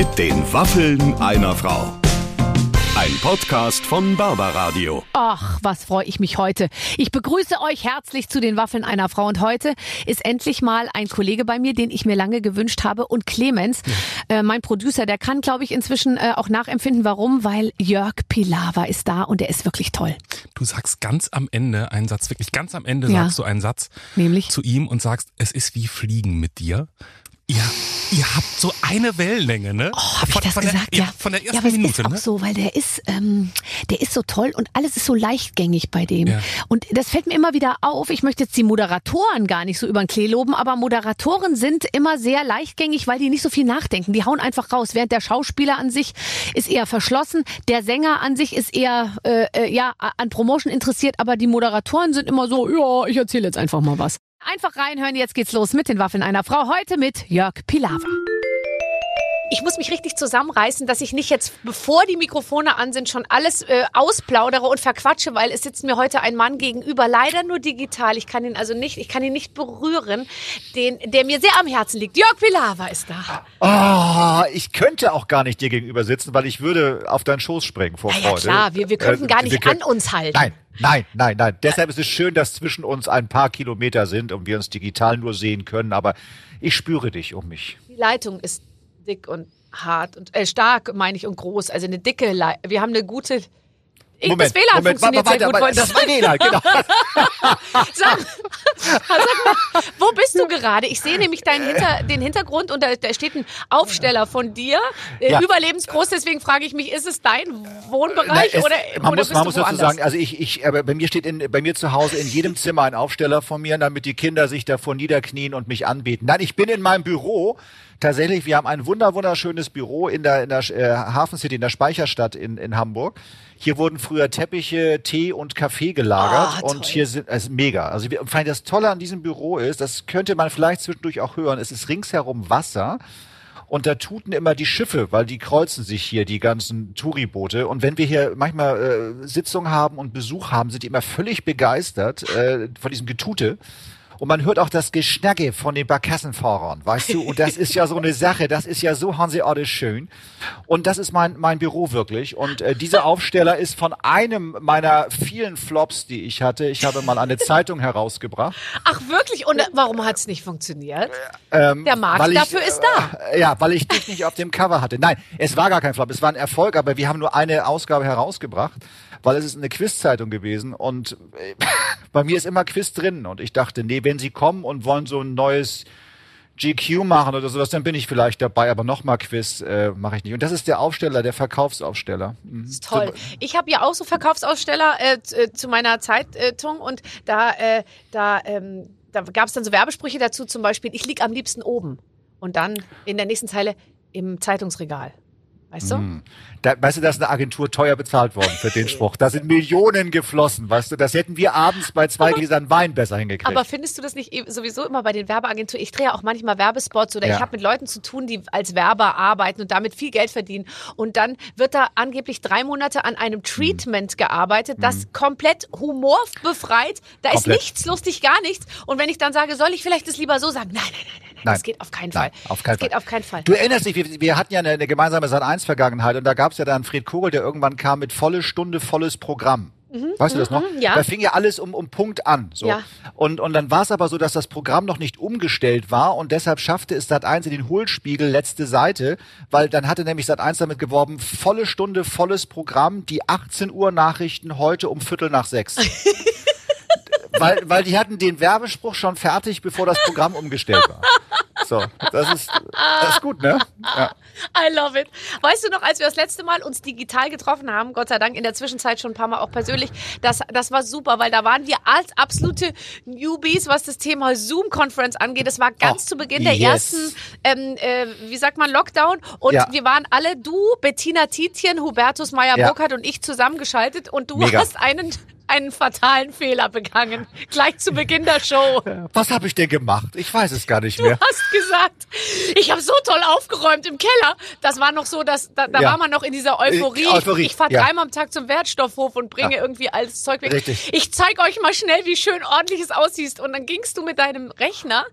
Mit den Waffeln einer Frau. Ein Podcast von Barbaradio. Ach, was freue ich mich heute. Ich begrüße euch herzlich zu den Waffeln einer Frau. Und heute ist endlich mal ein Kollege bei mir, den ich mir lange gewünscht habe. Und Clemens, äh, mein Producer, der kann, glaube ich, inzwischen äh, auch nachempfinden. Warum? Weil Jörg Pilawa ist da und der ist wirklich toll. Du sagst ganz am Ende einen Satz, wirklich ganz am Ende Ja. sagst du einen Satz Nämlich? zu ihm und sagst, es ist wie Fliegen mit dir. Ihr, ihr habt so eine Wellenlänge, ne? Oh, hab ich das von gesagt? Der, ja. Von der ersten ja, aber Minute, ist auch ne? so, weil der ist, ähm, der ist so toll und alles ist so leichtgängig bei dem. Ja. Und das fällt mir immer wieder auf. Ich möchte jetzt die Moderatoren gar nicht so über den Klee loben, aber Moderatoren sind immer sehr leichtgängig, weil die nicht so viel nachdenken. Die hauen einfach raus. Während der Schauspieler an sich ist eher verschlossen, der Sänger an sich ist eher äh, äh, ja an Promotion interessiert, aber die Moderatoren sind immer so, ja, ich erzähle jetzt einfach mal was. Einfach reinhören, jetzt geht's los mit den Waffeln einer Frau. Heute mit Jörg Pilawa. Ich muss mich richtig zusammenreißen, dass ich nicht jetzt, bevor die Mikrofone an sind, schon alles äh, ausplaudere und verquatsche, weil es sitzt mir heute ein Mann gegenüber, leider nur digital. Ich kann ihn also nicht, ich kann ihn nicht berühren, den, der mir sehr am Herzen liegt. Jörg Pilawa ist da. Ah, ich könnte auch gar nicht dir gegenüber sitzen, weil ich würde auf deinen Schoß springen vor Ja, ja Freude. klar, wir, wir könnten Äh, gar nicht können- an uns halten. Nein, nein, nein, nein. Deshalb ist es schön, dass zwischen uns ein paar Kilometer sind und wir uns digital nur sehen können, aber ich spüre dich um mich. Die Leitung ist dick und hart und äh, stark, meine ich, und groß. Also eine dicke Leitung. Wir haben eine gute. Ich, das WLAN funktioniert warte, sehr gut. warte, das war WLAN, genau. Sag, sag mal, wo bist du gerade? Ich sehe nämlich deinen Hinter, den Hintergrund und da, da steht ein Aufsteller von dir, äh, Ja. überlebensgroß. Deswegen frage ich mich, ist es dein Wohnbereich Nein, es- oder, man oder muss, man muss dazu sagen, also ich, ich, aber bei mir steht in, bei mir zu Hause in jedem Zimmer ein Aufsteller von mir, damit die Kinder sich davor niederknien und mich anbeten. Nein, ich bin in meinem Büro. Tatsächlich, wir haben ein wunder, wunderschönes Büro in der, in der äh, Hafen City, in der Speicherstadt in, in Hamburg. Hier wurden früher Teppiche, Tee und Kaffee gelagert toll. und hier sind, es ist mega. Also allem das Tolle an diesem Büro ist, das könnte man vielleicht zwischendurch auch hören, es ist ringsherum Wasser. Und da tuten immer die Schiffe, weil die kreuzen sich hier, die ganzen Touriboote. Und wenn wir hier manchmal äh, Sitzungen haben und Besuch haben, sind die immer völlig begeistert äh, von diesem Getute. Und man hört auch das Geschnacke von den Barkassenfahrern, weißt du? Und das ist ja so eine Sache, das ist ja so hanseatisch schön. Und das ist mein, mein Büro wirklich. Und äh, dieser Aufsteller ist von einem meiner vielen Flops, die ich hatte. Ich habe mal eine Zeitung herausgebracht. Ach wirklich? Und warum hat es nicht funktioniert? Ähm, Der Markt ich, dafür ist da. Äh, ja, weil ich dich nicht auf dem Cover hatte. Nein, es war gar kein Flop, es war ein Erfolg, aber wir haben nur eine Ausgabe herausgebracht, weil es ist eine Quizzeitung gewesen und äh, bei mir ist immer Quiz drin und ich dachte, nee, wenn sie kommen und wollen so ein neues GQ machen oder sowas, dann bin ich vielleicht dabei, aber nochmal Quiz äh, mache ich nicht. Und das ist der Aufsteller, der Verkaufsaufsteller. Mhm. ist toll. Ich habe ja auch so Verkaufsaussteller äh, zu, äh, zu meiner Zeitung und da, äh, da, ähm, da gab es dann so Werbesprüche dazu, zum Beispiel, ich lieg am liebsten oben. Und dann in der nächsten Zeile im Zeitungsregal. Weißt du? Da, weißt du, da ist eine Agentur teuer bezahlt worden für den Spruch. Da sind Millionen geflossen, weißt du. Das hätten wir abends bei zwei Gläsern Wein besser hingekriegt. Aber findest du das nicht eh- sowieso immer bei den Werbeagenturen? Ich drehe ja auch manchmal Werbespots oder Ja. ich habe mit Leuten zu tun, die als Werber arbeiten und damit viel Geld verdienen. Und dann wird da angeblich drei Monate an einem Treatment gearbeitet, das komplett humorbefreit. Da ist Komplett. nichts lustig, gar nichts. Und wenn ich dann sage, soll ich vielleicht das lieber so sagen? Nein, nein, nein, nein, nein. Das geht auf keinen Nein, Fall. auf keinen das geht Fall. auf keinen Fall. Du erinnerst dich, wir, wir hatten ja eine, eine gemeinsame Sat1-Vergangenheit und da gab es ja dann Fred Kogel, der irgendwann kam mit volle Stunde, volles Programm. weißt du das noch? mhm, ja. Da fing ja alles um, um Punkt an. So. Ja. Und, und dann war es aber so, dass das Programm noch nicht umgestellt war und deshalb schaffte es Sat1 in den Hohlspiegel letzte Seite, weil dann hatte nämlich Sat1 damit geworben, volle Stunde, volles Programm, die 18 Uhr Nachrichten heute um Viertel nach sechs. weil, weil die hatten den Werbespruch schon fertig, bevor das Programm umgestellt war. So, das ist, das ist gut, ne? Ja. I love it. Weißt du noch, als wir das letzte Mal uns digital getroffen haben, Gott sei Dank in der Zwischenzeit schon ein paar Mal auch persönlich, das, das war super, weil da waren wir als absolute Newbies, was das Thema Zoom-Conference angeht. Das war ganz Oh, zu Beginn der yes. ersten, ähm, äh, wie sagt man, Lockdown. Und Ja. wir waren alle, du, Bettina Tietjen, Hubertus Meyer-Burkhardt und ich zusammengeschaltet und du Mega. hast einen einen fatalen Fehler begangen. Gleich zu Beginn der Show. Was habe ich denn gemacht? Ich weiß es gar nicht Du mehr. hast gesagt, ich habe so toll aufgeräumt im Keller. Das war noch so, dass da, da Ja. war man noch in dieser Euphorie. Äh, Euphorie, Ich fahre ja. dreimal am Tag zum Wertstoffhof und bringe Ja. irgendwie alles Zeug weg. Richtig. Ich zeige euch mal schnell, wie schön ordentlich es aussieht. Und dann gingst du mit deinem Rechner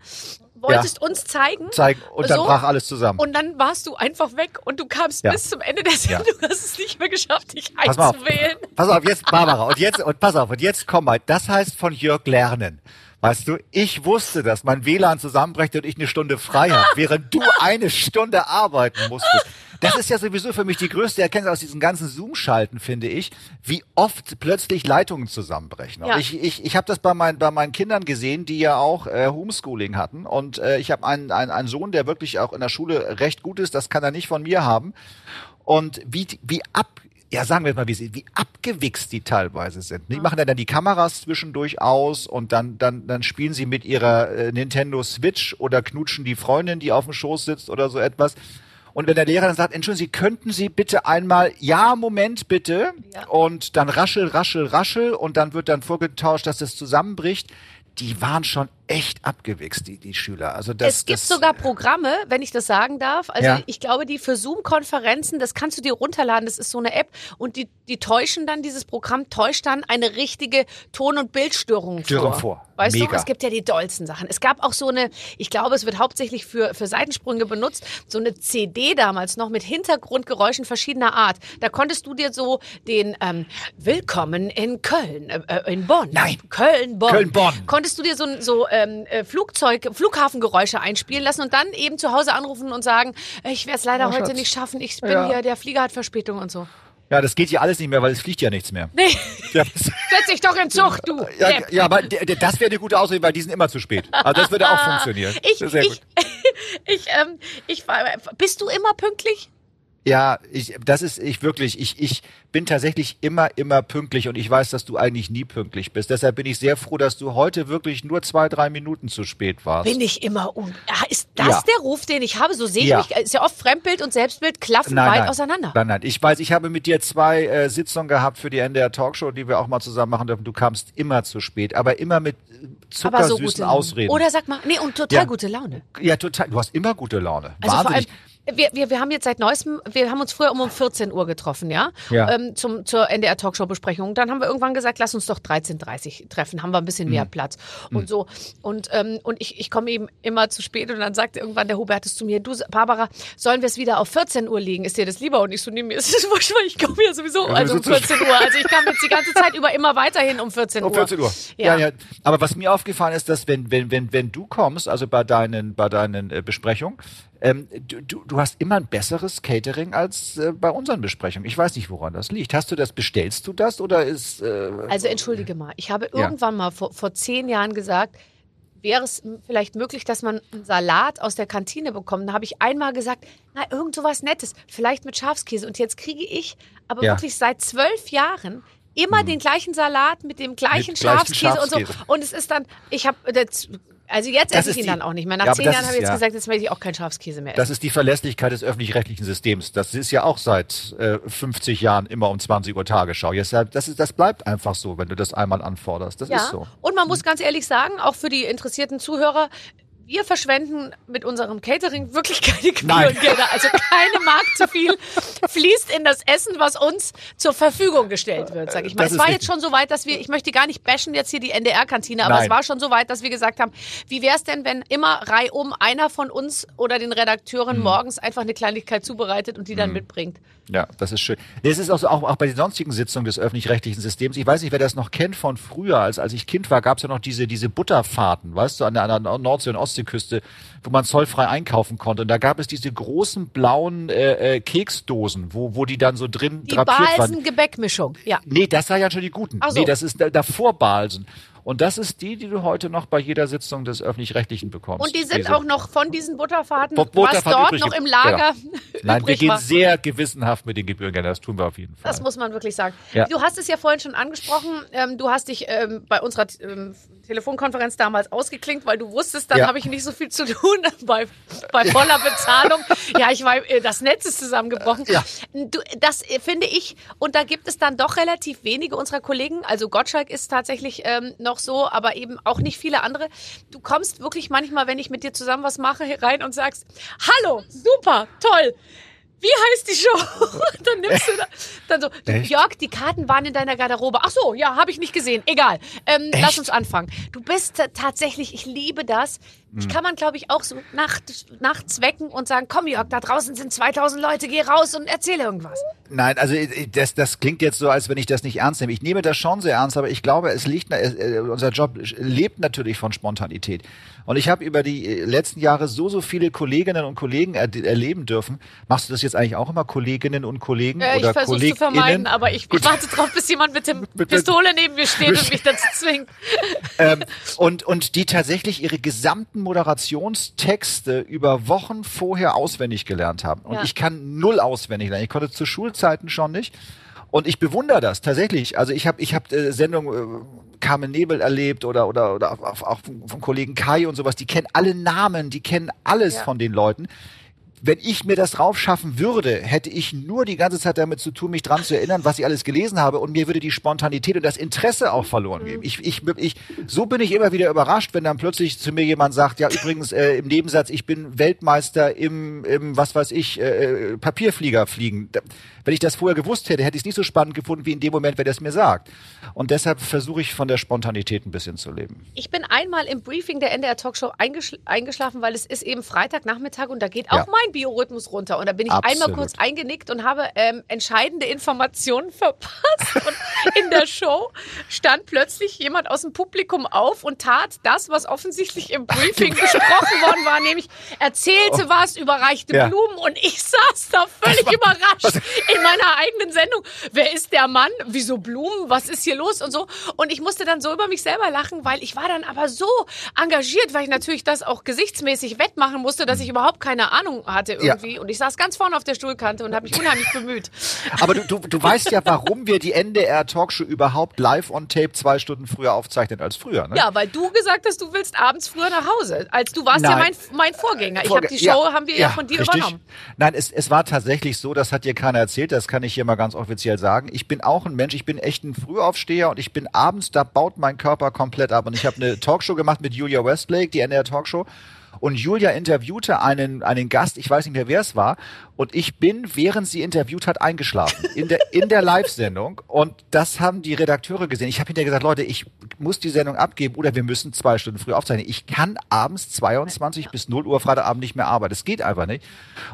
wolltest uns zeigen. Zeigen und dann So. brach alles zusammen. Und dann warst du einfach weg und du kamst Ja. bis zum Ende der Sendung, hast es nicht mehr geschafft, dich Pass mal auf. einzuwählen. Pass auf, jetzt Barbara. Und jetzt, und pass auf, und jetzt komm mal. Das heißt von Jörg lernen. Weißt du, ich wusste, dass mein WLAN zusammenbricht und ich eine Stunde frei habe, während du eine Stunde arbeiten musstest. Das ist ja sowieso für mich die größte Erkenntnis aus diesen ganzen Zoom-Schalten, finde ich, wie oft plötzlich Leitungen zusammenbrechen. Ja. Ich, ich, ich habe das bei, meinen bei meinen Kindern gesehen, die ja auch äh, Homeschooling hatten. Und äh, ich habe einen, einen, einen Sohn, der wirklich auch in der Schule recht gut ist. Das kann er nicht von mir haben. Und wie, wie ab, ja, sagen wir mal, wie, sie- wie abgewichst die teilweise sind. Die machen ja dann die Kameras zwischendurch aus und dann, dann, dann spielen sie mit ihrer äh, Nintendo Switch oder knutschen die Freundin, die auf dem Schoß sitzt oder so etwas. Und wenn der Lehrer dann sagt, Entschuldigen Sie, könnten Sie bitte einmal, ja, Moment bitte, Ja. und dann raschel, raschel, raschel und dann wird dann vorgetauscht, dass das zusammenbricht. Die waren schon echt abgewichst, die, die Schüler. Also das, es gibt das, sogar Programme, wenn ich das sagen darf. Also Ja. ich glaube, die für Zoom-Konferenzen, das kannst du dir runterladen. Das ist so eine App und die, die täuschen dann, dieses Programm täuscht dann eine richtige Ton- und Bildstörung Störung vor. vor. Weißt du, Mega. es gibt ja die dollsten Sachen. Es gab auch so eine, ich glaube, es wird hauptsächlich für, für Seitensprünge benutzt, so eine CD damals noch mit Hintergrundgeräuschen verschiedener Art. Da konntest du dir so den ähm, Willkommen in Köln, äh, äh, in Bonn. Nein. Köln, Bonn. Köln, Bonn. Konntest du dir so, so ähm, äh, Flugzeug, Flughafengeräusche einspielen lassen und dann eben zu Hause anrufen und sagen, äh, ich werde es leider Oh, heute Schatz. nicht schaffen, ich bin Ja. hier, der Flieger hat Verspätung und so. ja, das geht ja alles nicht mehr, weil es fliegt ja nichts mehr. Nee, Ja, das- setz dich doch in Zug, du. Ja, Depp. ja aber das wäre eine gute Ausrede, weil die sind immer zu spät. Also das würde auch funktionieren. Ich, Sehr ich, gut. ich, ähm, ich war, bist du immer pünktlich? Ja, ich, das ist ich wirklich, ich, ich bin tatsächlich immer, immer pünktlich und ich weiß, dass du eigentlich nie pünktlich bist. Deshalb bin ich sehr froh, dass du heute wirklich nur zwei, drei Minuten zu spät warst. Bin ich immer un. Ah, Ist das Ja. der Ruf, den ich habe? So sehe ich Ja. mich. Ist ja oft Fremdbild und Selbstbild klaffen weit auseinander. Nein, nein. Ich weiß, ich habe mit dir zwei äh, Sitzungen gehabt für die NDR Talkshow, die wir auch mal zusammen machen dürfen. Du kamst immer zu spät, aber immer mit Aber so zuckersüßen gute Ausreden. Oder sag mal, nee, und total Ja. gute Laune. ja, total. Du hast immer gute Laune. Also vor allem, Wahnsinnig. Wir, wir, wir haben jetzt seit neuestem, wir haben uns früher um, um 14 Uhr getroffen, ja, Ja. Ähm, zum, zur NDR Talkshow Besprechung. Dann haben wir irgendwann gesagt, lass uns doch 13.30 Uhr treffen, haben wir ein bisschen Mhm. mehr Platz und so. Und, ähm, und ich, ich komme eben immer zu spät und dann sagte irgendwann der Hubertus zu mir, du Barbara, sollen wir es wieder auf 14 Uhr legen? Ist dir das lieber? Und ich so, nee, mir ist das wurscht, weil ich komme ja sowieso also um so zu 14 Uhr. Also ich kam jetzt die ganze Zeit über immer weiterhin um 14 Uhr. Um 14 Uhr. Ja. Ja. ja, Aber was mir aufgefallen ist, dass wenn, wenn, wenn, wenn du kommst, also bei deinen, bei deinen äh, Besprechungen, ähm, du, du, du hast immer ein besseres Catering als äh, bei unseren Besprechungen. Ich weiß nicht, woran das liegt. Hast du das, bestellst du das oder ist, äh, Also entschuldige mal, ich habe Ja. irgendwann mal vor, vor zehn Jahren gesagt, wäre es vielleicht möglich, dass man einen Salat aus der Kantine bekommt. Da habe ich einmal gesagt, na, irgend sowas Nettes, vielleicht mit Schafskäse. Und jetzt kriege ich aber Ja. wirklich seit zwölf Jahren immer den gleichen Salat mit dem gleichen Mit gleichem Schafskäse, und so. Schafskäse. Und es ist dann, ich habe, das- also jetzt esse ich ihn die- dann auch nicht mehr. Nach Ja, zehn Jahren habe ich jetzt ja. gesagt, jetzt möchte ich auch keinen Schafskäse mehr essen. das ist die Verlässlichkeit des öffentlich-rechtlichen Systems. Das ist ja auch seit äh, 50 Jahren immer um 20 Uhr Tagesschau. Deshalb, das, ist, das bleibt einfach so, wenn du das einmal anforderst. Das Ja, ist so. und man muss ganz ehrlich sagen, auch für die interessierten Zuhörer, wir verschwenden mit unserem Catering wirklich keine. Gebührengelder. Also keine Mark zu viel fließt in das Essen, was uns zur Verfügung gestellt wird, sag ich mal. Das es war richtig. jetzt schon so weit, dass wir, ich möchte gar nicht bashen jetzt hier die NDR-Kantine, aber Nein. es war schon so weit, dass wir gesagt haben, wie wäre es denn, wenn immer reihum einer von uns oder den. Redakteuren morgens einfach eine Kleinigkeit zubereitet und die dann mitbringt? Ja, das ist schön. Das ist auch, so, auch, auch bei den sonstigen Sitzungen des öffentlich-rechtlichen Systems. Ich weiß nicht, wer das noch kennt von früher. Als, als ich Kind war, gab es ja noch diese, diese Butterfahrten, weißt du, an der, an der Nordsee- und Ostseeküste, wo man zollfrei einkaufen konnte. Und da gab es diese großen blauen äh, äh, Keksdosen, wo, wo die dann so drin Die drapiert waren. Balsen-Gebäckmischung, ja. Nee, das war ja schon die guten. Ach so. Nee, das ist da, davor Balsen. Und das ist die, die du heute noch bei jeder Sitzung des öffentlich-rechtlichen bekommst. Und die sind Diese- auch noch von diesen Butterfahrten, Bo- was dort übrig noch im Lager Nein, wir gehen war. sehr gewissenhaft mit den Gebührengeldern. Das tun wir auf jeden Fall. Das muss man wirklich sagen. Ja. Du hast es ja vorhin schon angesprochen. Ähm, du hast dich ähm, bei unserer ähm, Telefonkonferenz damals ausgeklingt, weil du wusstest, dann Ja. habe ich nicht so viel zu tun bei, bei voller Bezahlung. ja, ich war, äh, das Netz ist zusammengebrochen. Ja. Du, das äh, finde ich, und da gibt es dann doch relativ wenige unserer Kollegen. Also Gottschalk ist tatsächlich ähm, noch so, aber eben auch nicht viele andere. Du kommst wirklich manchmal, wenn ich mit dir zusammen was mache, rein und sagst, hallo, super, toll. Wie heißt die Show? dann nimmst du da, dann so, du? Jörg, die Karten waren in deiner Garderobe. Ach so, ja, habe ich nicht gesehen. Egal. Ähm, lass uns anfangen. Du bist tatsächlich, ich liebe das. Hm. Ich kann man, glaube ich, auch so nacht, nachts wecken und sagen, komm Jörg, da draußen sind 2000 Leute, geh raus und erzähl irgendwas. Nein, also äh, das, das klingt jetzt so, als wenn ich das nicht ernst nehme. Ich nehme das schon sehr ernst, aber ich glaube, es liegt, äh, unser Job lebt natürlich von Spontanität. Und ich habe über die äh, letzten Jahre so, so viele Kolleginnen und Kollegen er, erleben dürfen. Machst du das jetzt eigentlich auch immer, Kolleginnen und Kollegen Äh, oder ich versuche zu KollegInnen? vermeiden, aber ich, ich warte drauf, bis jemand mit dem Mit der- Pistole neben mir steht und mich dazu zwingt. ähm, und, und die tatsächlich ihre gesamten Moderationstexte über Wochen vorher auswendig gelernt haben. Und Ja. ich kann null auswendig lernen. Ich konnte zu Schulzeiten schon nicht. Und ich bewundere das tatsächlich. Also ich habe ich hab, äh, Sendung äh, Carmen Nebel erlebt oder oder oder auch, auch vom, vom Kollegen Kai und sowas. Die kennen alle Namen, die kennen alles Ja. von den Leuten. Wenn ich mir das drauf schaffen würde, hätte ich nur die ganze Zeit damit zu tun, mich dran zu erinnern, was ich alles gelesen habe und mir würde die Spontanität und das Interesse auch verloren gehen. Ich, ich, ich, so bin ich immer wieder überrascht, wenn dann plötzlich zu mir jemand sagt, ja übrigens äh, im Nebensatz, ich bin Weltmeister im, im was weiß ich, äh, Papierflieger fliegen. Wenn ich das vorher gewusst hätte, hätte ich es nicht so spannend gefunden wie in dem Moment, wenn er es mir sagt. Und deshalb versuche ich von der Spontanität ein bisschen zu leben. Ich bin einmal im Briefing der NDR Talkshow eingeschl eingeschlafen, weil es ist eben Freitagnachmittag und da geht auch Ja. mein Biorhythmus runter. Und da bin ich einmal Absolut. kurz eingenickt und habe ähm, entscheidende Informationen verpasst. Und in der Show stand plötzlich jemand aus dem Publikum auf und tat das, was offensichtlich im Briefing besprochen worden war, nämlich erzählte was, überreichte Ja. Blumen und ich saß da völlig überrascht in meiner eigenen Sendung. Wer ist der Mann? Wieso Blumen? Was ist hier los? Und so. Und ich musste dann so über mich selber lachen, weil ich war dann aber so engagiert, weil ich natürlich das auch gesichtsmäßig wettmachen musste, dass ich überhaupt keine Ahnung hatte irgendwie. Und ich saß ganz vorne auf der Stuhlkante und habe mich unheimlich bemüht. Aber du, du, du weißt ja, warum wir die NDR Talkshow überhaupt live on tape zwei Stunden früher aufzeichnen als früher. Ne? Ja, weil du gesagt hast, du willst abends früher nach Hause. Als du warst ja Nein. mein, mein Vorgänger. Ich habe die Show, haben wir ja, von dir richtig. übernommen. Nein, es, es war tatsächlich so, das hat dir keiner erzählt, das kann ich hier mal ganz offiziell sagen. Ich bin auch ein Mensch, ich bin echt ein Frühaufsteher und ich bin abends, da baut mein Körper komplett ab. Und ich habe eine Talkshow gemacht mit Julia Westlake, die NDR Talkshow. Und Julia interviewte einen, einen Gast, ich weiß nicht mehr, wer es war. Und ich bin, während sie interviewt hat, eingeschlafen. In der, in der Live-Sendung. Und das haben die Redakteure gesehen. Ich habe hinterher gesagt, Leute, ich muss die Sendung abgeben oder wir müssen zwei Stunden früh aufzeichnen. Ich kann abends 22 bis 0 Uhr Freitagabend nicht mehr arbeiten. Das geht einfach nicht.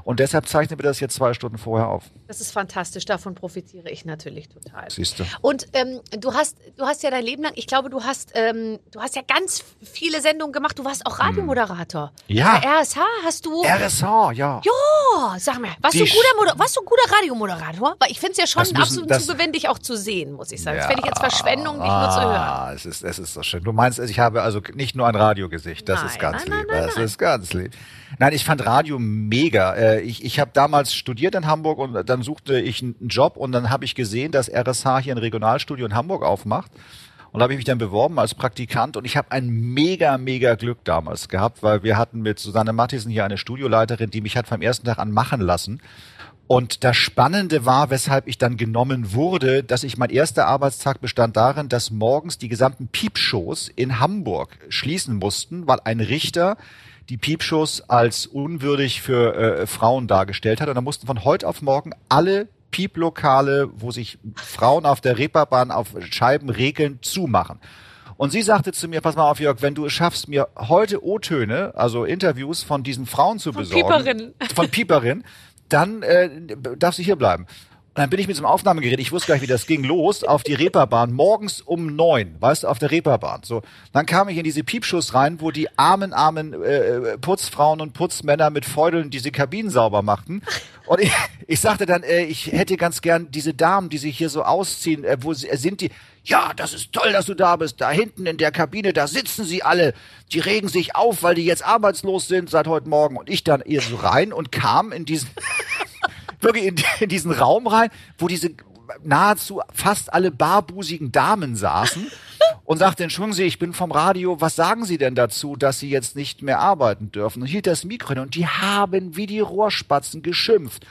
Und deshalb zeichnen wir das jetzt zwei Stunden vorher auf. Das ist fantastisch. Davon profitiere ich natürlich total. Siehst du. Und ähm, du hast, du hast ja dein Leben lang, ich glaube, du hast, ähm, du hast ja ganz viele Sendungen gemacht. Du warst auch Radiomoderator. Ja. Bei RSH hast du. RSH, ja. Ja, sag mal, warst du, guter Sch- Moder warst du ein guter Radiomoderator? Weil ich finde es ja schon müssen- Zugewinn, dich auch zu sehen, muss ich sagen. Das fände ich jetzt Verschwendung, dich nur zu hören. Ah, es ist, es ist so schön. Du meinst, ich habe also nicht nur ein Radiogesicht. Das Nein, ist ganz nein, lieb. nein, das ist ganz lieb. Nein, ich fand Radio mega. Äh, Ich, ich habe damals studiert in Hamburg und dann suchte ich einen Job und dann habe ich gesehen, dass RSH hier ein Regionalstudio in Hamburg aufmacht. Und da habe ich mich dann beworben als Praktikant und ich habe ein mega, mega Glück damals gehabt, weil wir hatten mit Susanne Mattisen hier eine Studioleiterin, die mich hat vom ersten Tag an machen lassen. Und das Spannende war, weshalb ich dann genommen wurde, dass ich mein erster Arbeitstag bestand darin, dass morgens die gesamten Piepshows in Hamburg schließen mussten, weil ein Richter die Piepshows als unwürdig für äh, Frauen dargestellt hat. Und da mussten von heute auf morgen alle Pieplokale, wo sich Frauen auf der Reeperbahn auf Scheiben regeln, zumachen. Und sie sagte zu mir, pass mal auf, Jörg, wenn du es schaffst, mir heute O-Töne, also Interviews von diesen Frauen zu Von besorgen. Pieperinnen. Von Pieperinnen, dann äh, darfst du hier bleiben. Dann bin ich mit so einem Aufnahmegerät, ich wusste gar nicht, wie das ging, los auf die Reeperbahn, morgens um neun, weißt du, auf der Reeperbahn. So, dann kam ich in diese Piepschuss rein, wo die armen, armen äh, Putzfrauen und Putzmänner mit Feudeln diese Kabinen sauber machten. Und ich, ich sagte dann, äh, ich hätte ganz gern diese Damen, die sich hier so ausziehen, äh, wo äh, sind die? Ja, das ist toll, dass du da bist. Da hinten in der Kabine, da sitzen sie alle. Die regen sich auf, weil die jetzt arbeitslos sind seit heute Morgen. Und ich dann ihr so rein und kam in diesen wirklich in, in diesen Raum rein, wo diese nahezu fast alle barbusigen Damen saßen und sagte, entschuldigen Sie, ich bin vom Radio, was sagen Sie denn dazu, dass Sie jetzt nicht mehr arbeiten dürfen? Und hielt das Mikro hin und die haben wie die Rohrspatzen geschimpft.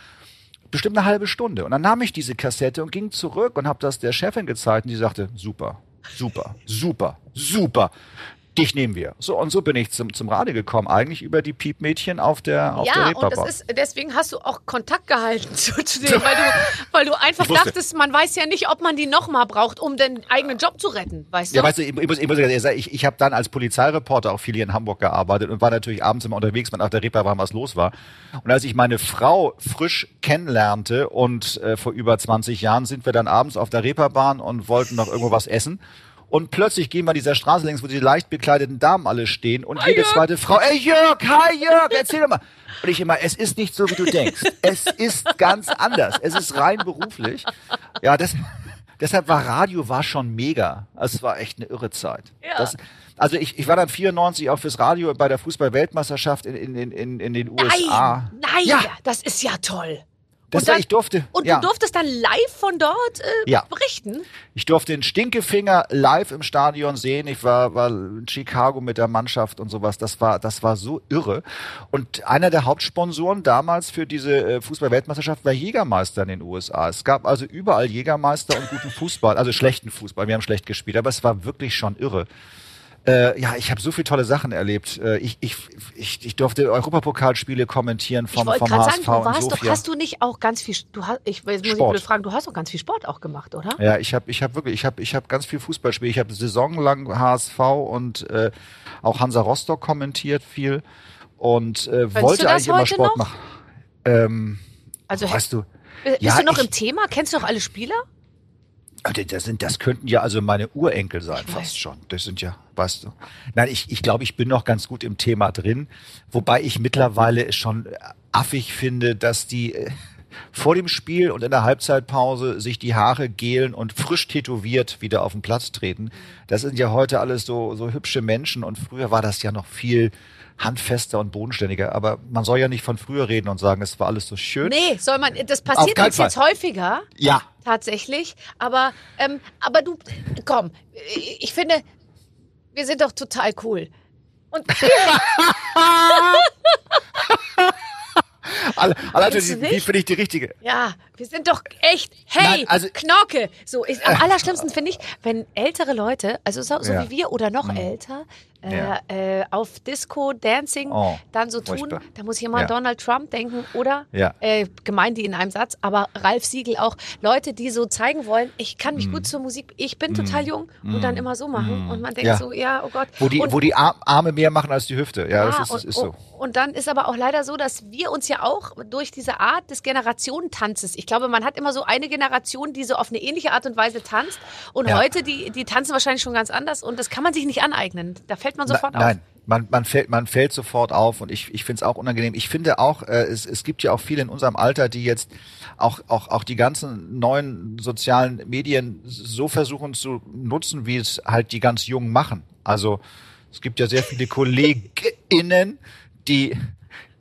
Bestimmt eine halbe Stunde. Und dann nahm ich diese Kassette und ging zurück und habe das der Chefin gezeigt und die sagte, super, super, super, super. Dich nehmen wir. So, und so bin ich zum, zum Radio gekommen, eigentlich über die Piepmädchen auf der, auf der Ja, und Reeperbahn. das ist, deswegen hast du auch Kontakt gehalten zu, zu denen, weil du, weil du einfach dachtest, man weiß ja nicht, ob man die nochmal braucht, um den eigenen Job zu retten, weißt du? Ja, weißt du, ich, ich muss, ich, muss ich, ich habe dann als Polizeireporter auch viel hier in Hamburg gearbeitet und war natürlich abends immer unterwegs, wenn auf der Reeperbahn was los war. Und als ich meine Frau frisch kennenlernte und äh, vor über 20 Jahren sind wir dann abends auf der Reeperbahn und wollten noch irgendwo was essen. Und plötzlich gehen wir an dieser Straße längs, wo die leicht bekleideten Damen alle stehen und jede zweite Frau, ey Jörg, hi Jörg, erzähl doch mal. Und ich immer, es ist nicht so, wie du denkst. Es ist ganz anders. Es ist rein beruflich. Ja, das, deshalb war Radio war schon mega. Also es war echt eine irre Zeit. Ja. Das, also ich, ich war dann 94 auch fürs Radio bei der Fußball-Weltmeisterschaft in, in, in, in, in den USA. Nein, nein, Ja. das ist ja toll. Das und war, dann- ich durfte. Und ja. du durftest dann live von dort äh, Ja. berichten? Ich durfte den Stinkefinger live im Stadion sehen. Ich war, war in Chicago mit der Mannschaft und sowas. Das war, das war so irre. Und einer der Hauptsponsoren damals für diese äh, Fußball-Weltmeisterschaft war Jägermeister in den USA. Es gab also überall Jägermeister und guten Fußball, also schlechten Fußball. Wir haben schlecht gespielt, aber es war wirklich schon irre. Äh, ja, ich habe so viele tolle Sachen erlebt. Äh, ich, ich, ich, ich durfte Europapokalspiele kommentieren vom, ich vom HSV sagen, du warst doch, hast du nicht auch ganz viel, du hast, ich, jetzt muss ich Sport. blöd fragen, du hast doch ganz viel Sport auch gemacht, oder? Ja, ich habe ich hab wirklich, ich habe ich hab ganz viel Fußball gespielt. Ich habe saisonlang HSV und äh, auch Hansa Rostock kommentiert viel und äh, wollte eigentlich immer Sport noch? machen. Ähm, Also weißt du, bist ja, du noch ich- im Thema? Kennst du noch alle Spieler? Äh, das, sind, das könnten ja also meine Urenkel sein, fast schon. Das sind ja, weißt du. Nein, ich, ich glaube, ich bin noch ganz gut im Thema drin, wobei ich mittlerweile schon affig finde, dass die äh, vor dem Spiel und in der Halbzeitpause sich die Haare gelen und frisch tätowiert wieder auf den Platz treten. Das sind ja heute alles so, so hübsche Menschen und früher war das ja noch viel handfester und bodenständiger. Aber man soll ja nicht von früher reden und sagen, es war alles so schön. Nee, soll man, das passiert uns jetzt häufiger. Ja, Tatsächlich. Aber, ähm, aber du, komm, ich finde, wir sind doch total cool. Und alle, alle wie nicht? finde ich die richtige? ja, wir sind doch echt, hey, Nein, also- Knorke. So, ich, am allerschlimmsten finde ich, wenn ältere Leute, also so, so Ja. wie wir oder noch älter, äh, Ja. äh, auf Disco, Dancing Oh, dann so tun, furchtbar. da muss ich immer Ja. Donald Trump denken oder Ja. äh, gemein die in einem Satz, aber Ralf Siegel auch. Leute, die so zeigen wollen, ich kann mich Mhm. gut zur Musik, ich bin total jung und dann immer so machen. Und man denkt Ja. so, ja, oh Gott. Wo die, und, wo die Ar- Arme mehr machen als die Hüfte. Ja, das ist, und, ist so. Und dann ist aber auch leider so, dass wir uns ja auch durch diese Art des Generationentanzes, ich glaube, man hat immer so eine Generation, die so auf eine ähnliche Art und Weise tanzt. Und Ja. heute, die, die tanzen wahrscheinlich schon ganz anders und das kann man sich nicht aneignen. Da fällt man sofort Na, auf. Nein, man, man, fällt, man fällt sofort auf und ich, ich finde es auch unangenehm. Ich finde auch, äh, es, es gibt ja auch viele in unserem Alter, die jetzt auch, auch, auch die ganzen neuen sozialen Medien so versuchen zu nutzen, wie es halt die ganz Jungen machen. Also es gibt ja sehr viele KollegInnen, die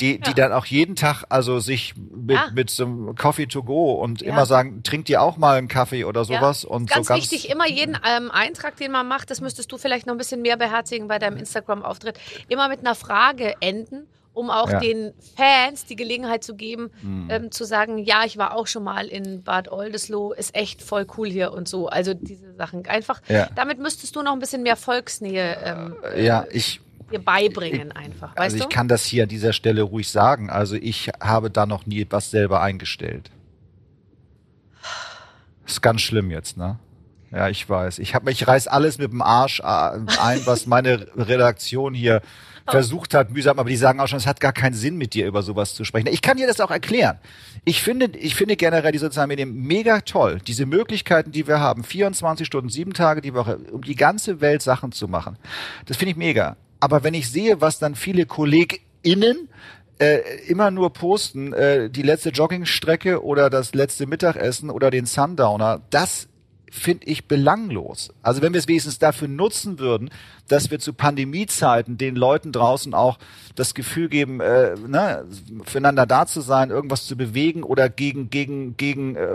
die, die Ja. dann auch jeden Tag also sich mit, Ja. mit so einem Coffee to go und Ja. immer sagen, trinkt ihr auch mal einen Kaffee oder sowas und ganz, so ganz wichtig, immer jeden ähm, Eintrag, den man macht, das müsstest du vielleicht noch ein bisschen mehr beherzigen bei deinem Instagram-Auftritt, immer mit einer Frage enden, um auch Ja. Mhm. den Fans die Gelegenheit zu geben, ähm, zu sagen, ja, ich war auch schon mal in Bad Oldesloe, ist echt voll cool hier und so. Also diese Sachen. Einfach, Ja. damit müsstest du noch ein bisschen mehr Volksnähe ähm, ja, ich dir beibringen einfach, also ich du? kann das hier an dieser Stelle ruhig sagen. Also ich habe da noch nie was selber eingestellt. Ist ganz schlimm jetzt, ne? Ja, ich weiß. Ich hab, ich reiß alles mit dem Arsch äh, ein, was meine Redaktion hier versucht hat, mühsam, aber die sagen auch schon, es hat gar keinen Sinn, mit dir über sowas zu sprechen. Ich kann dir das auch erklären. Ich finde, ich finde generell die sozialen Medien mega toll. Diese Möglichkeiten, die wir haben, 24 Stunden, sieben Tage die Woche, um die ganze Welt Sachen zu machen. Das finde ich mega. Aber wenn ich sehe, was dann viele KollegInnen äh, immer nur posten, äh, die letzte Joggingstrecke oder das letzte Mittagessen oder den Sundowner, das finde ich belanglos. Also wenn wir es wenigstens dafür nutzen würden, dass wir zu Pandemiezeiten den Leuten draußen auch das Gefühl geben, äh, ne, füreinander da zu sein, irgendwas zu bewegen oder gegen gegen gegen äh,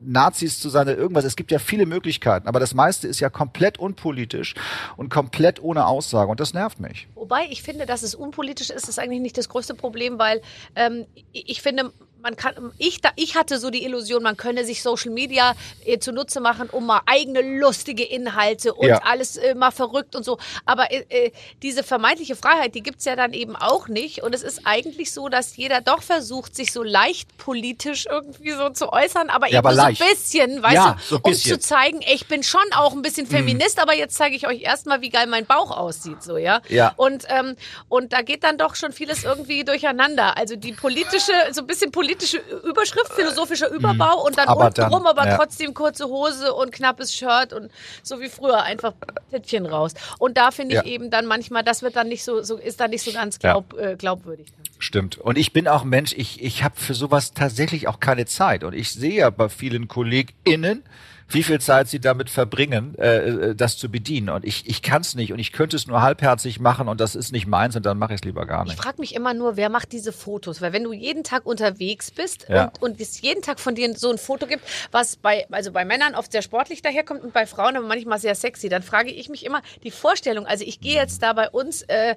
Nazis zu sein oder irgendwas. Es gibt ja viele Möglichkeiten, aber das meiste ist ja komplett unpolitisch und komplett ohne Aussage und das nervt mich. Wobei ich finde, dass es unpolitisch ist, ist eigentlich nicht das größte Problem, weil ähm, ich ich finde, man kann, ich, da, ich hatte so die Illusion, man könne sich Social Media äh, zunutze machen, um mal eigene lustige Inhalte und Ja. alles äh, mal verrückt und so. Aber äh, äh, diese vermeintliche Freiheit, die gibt's ja dann eben auch nicht. Und es ist eigentlich so, dass jeder doch versucht, sich so leicht politisch irgendwie so zu äußern, aber Ja, eben aber so leicht. ein bisschen, weißt Ja, du, so um bisschen. Mhm. zu zeigen, ich bin schon auch ein bisschen Feminist, aber jetzt zeige ich euch erstmal, wie geil mein Bauch aussieht, so, ja. Ja. Und, ähm, und da geht dann doch schon vieles irgendwie durcheinander. Also die politische, so ein bisschen politische Überschrift, philosophischer Überbau und dann. Aber untenrum dann, aber ja. trotzdem kurze Hose und knappes Shirt und so wie früher einfach Tittchen raus. Und da finde ich Ja. eben dann manchmal, das wird dann nicht so, so ist dann nicht so ganz Ja. glaub, äh, glaubwürdig. Stimmt. Und ich bin auch ein Mensch, ich, ich habe für sowas tatsächlich auch keine Zeit. Und ich sehe ja bei vielen KollegInnen, wie viel Zeit sie damit verbringen, äh, äh, das zu bedienen. Und ich, ich kann es nicht und ich könnte es nur halbherzig machen und das ist nicht meins und dann mache ich es lieber gar Ich nicht. frage mich immer nur, wer macht diese Fotos? Weil wenn du jeden Tag unterwegs bist Ja. und, und es jeden Tag von dir so ein Foto gibt, was bei, also bei Männern oft sehr sportlich daherkommt und bei Frauen aber manchmal sehr sexy, dann frage ich mich immer die Vorstellung. Also ich gehe jetzt da bei uns äh,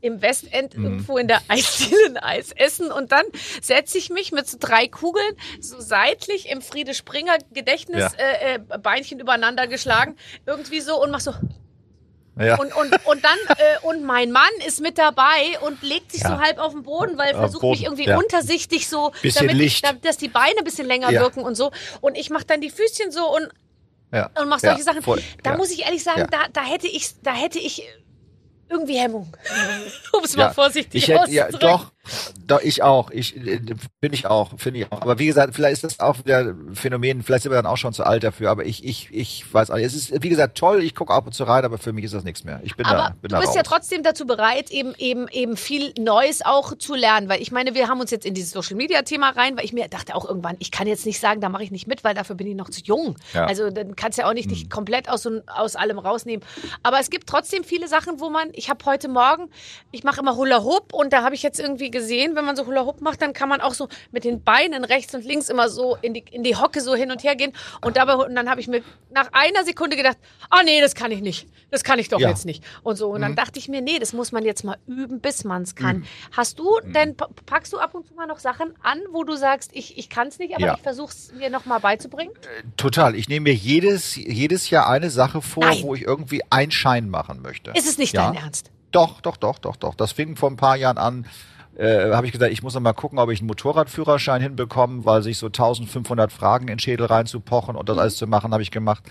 im Westend irgendwo in der Eisdiele ein Eis essen und dann setze ich mich mit so drei Kugeln so seitlich im Friede Springer Gedächtnis Ja. äh, äh, Beinchen übereinander geschlagen irgendwie so und mach so Ja. und, und, und dann, äh, und mein Mann ist mit dabei und legt sich Ja. so halb auf den Boden, weil er versucht Boden, mich irgendwie ja. untersichtig so, Bisschen damit. Ich, da- dass die Beine ein bisschen länger wirken und so. Und ich mache dann die Füßchen so und, ja. und mach solche Sachen. voll. Da muss ich ehrlich sagen, da, da hätte ich, da hätte ich irgendwie Hemmung. um es Ja, mal vorsichtig ich hätte, ja, auszudrücken. doch, doch, ich auch. Ich äh, bin ich auch, finde ich auch. Aber wie gesagt, vielleicht ist das auch wieder ein Phänomen, vielleicht sind wir dann auch schon zu alt dafür, aber ich, ich, ich weiß auch nicht. Es ist, wie gesagt, toll, ich gucke ab und zu rein, aber für mich ist das nichts mehr. Ich bin da, Aber bin du da bist raus. ja trotzdem dazu bereit, eben, eben, eben viel Neues auch zu lernen. Weil ich meine, wir haben uns jetzt in dieses Social Media Thema rein, weil ich mir dachte auch irgendwann, ich kann jetzt nicht sagen, da mache ich nicht mit, weil dafür bin ich noch zu jung. Ja. Hm. Also dann kannst du ja auch nicht dich komplett aus, so- aus allem rausnehmen. Aber es gibt trotzdem viele Sachen, wo man, ich habe heute Morgen, ich mache immer Hula Hoop und da habe ich jetzt irgendwie gesehen, wenn man so Hula Hoop macht, dann kann man auch so mit den Beinen rechts und links immer so in die, in die Hocke so hin und her gehen. Und dabei, und dann habe ich mir nach einer Sekunde gedacht, ah nee, das kann ich nicht. Das kann ich doch Ja. jetzt nicht. Und so. Und dann dachte ich mir, nee, das muss man jetzt mal üben, bis man es kann. Üben. Hast du denn, pa- packst du ab und zu mal noch Sachen an, wo du sagst, ich, ich kann es nicht, aber Ja. ich versuche es mir noch mal beizubringen? Total. Ich nehme mir jedes, jedes Jahr eine Sache vor, Nein. wo ich irgendwie einen Schein machen möchte. Ist es nicht ja? dein Ernst? Doch, doch, doch, doch, doch. Das fing vor ein paar Jahren an. Äh, habe ich gesagt, ich muss noch mal gucken, ob ich einen Motorradführerschein hinbekomme, weil sich so 1500 Fragen in den Schädel reinzupochen und das Mhm. alles zu machen, habe ich gemacht.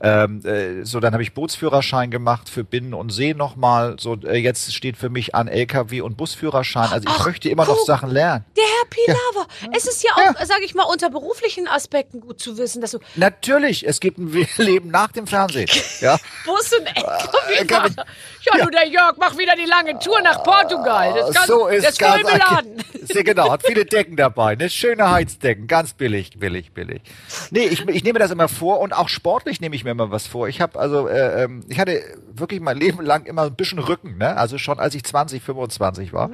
Ähm, äh, so, dann habe ich Bootsführerschein gemacht für Binnen und See nochmal. So, äh, jetzt steht für mich an LKW und Busführerschein. Also ich Ach, möchte immer noch guck. Sachen lernen. Der Herr Pilawa, es ist ja auch, sage ich mal, unter beruflichen Aspekten gut zu wissen, dass du Natürlich, es gibt ein Leben nach dem Fernsehen. Ja. Bus und LKW LKW. fahren. Ja, du, der Jörg macht wieder die lange Tour nach Portugal. Das ganz, so ist das ganz- beladen. Sehr genau, hat viele Decken dabei, ne? Schöne Heizdecken, ganz billig, billig, billig. Nee, ich, ich nehme das immer vor und auch sportlich nehme ich mir immer was vor. Ich habe also, äh, ähm, ich hatte wirklich mein Leben lang immer ein bisschen Rücken, ne? Also schon als ich 20, 25 war.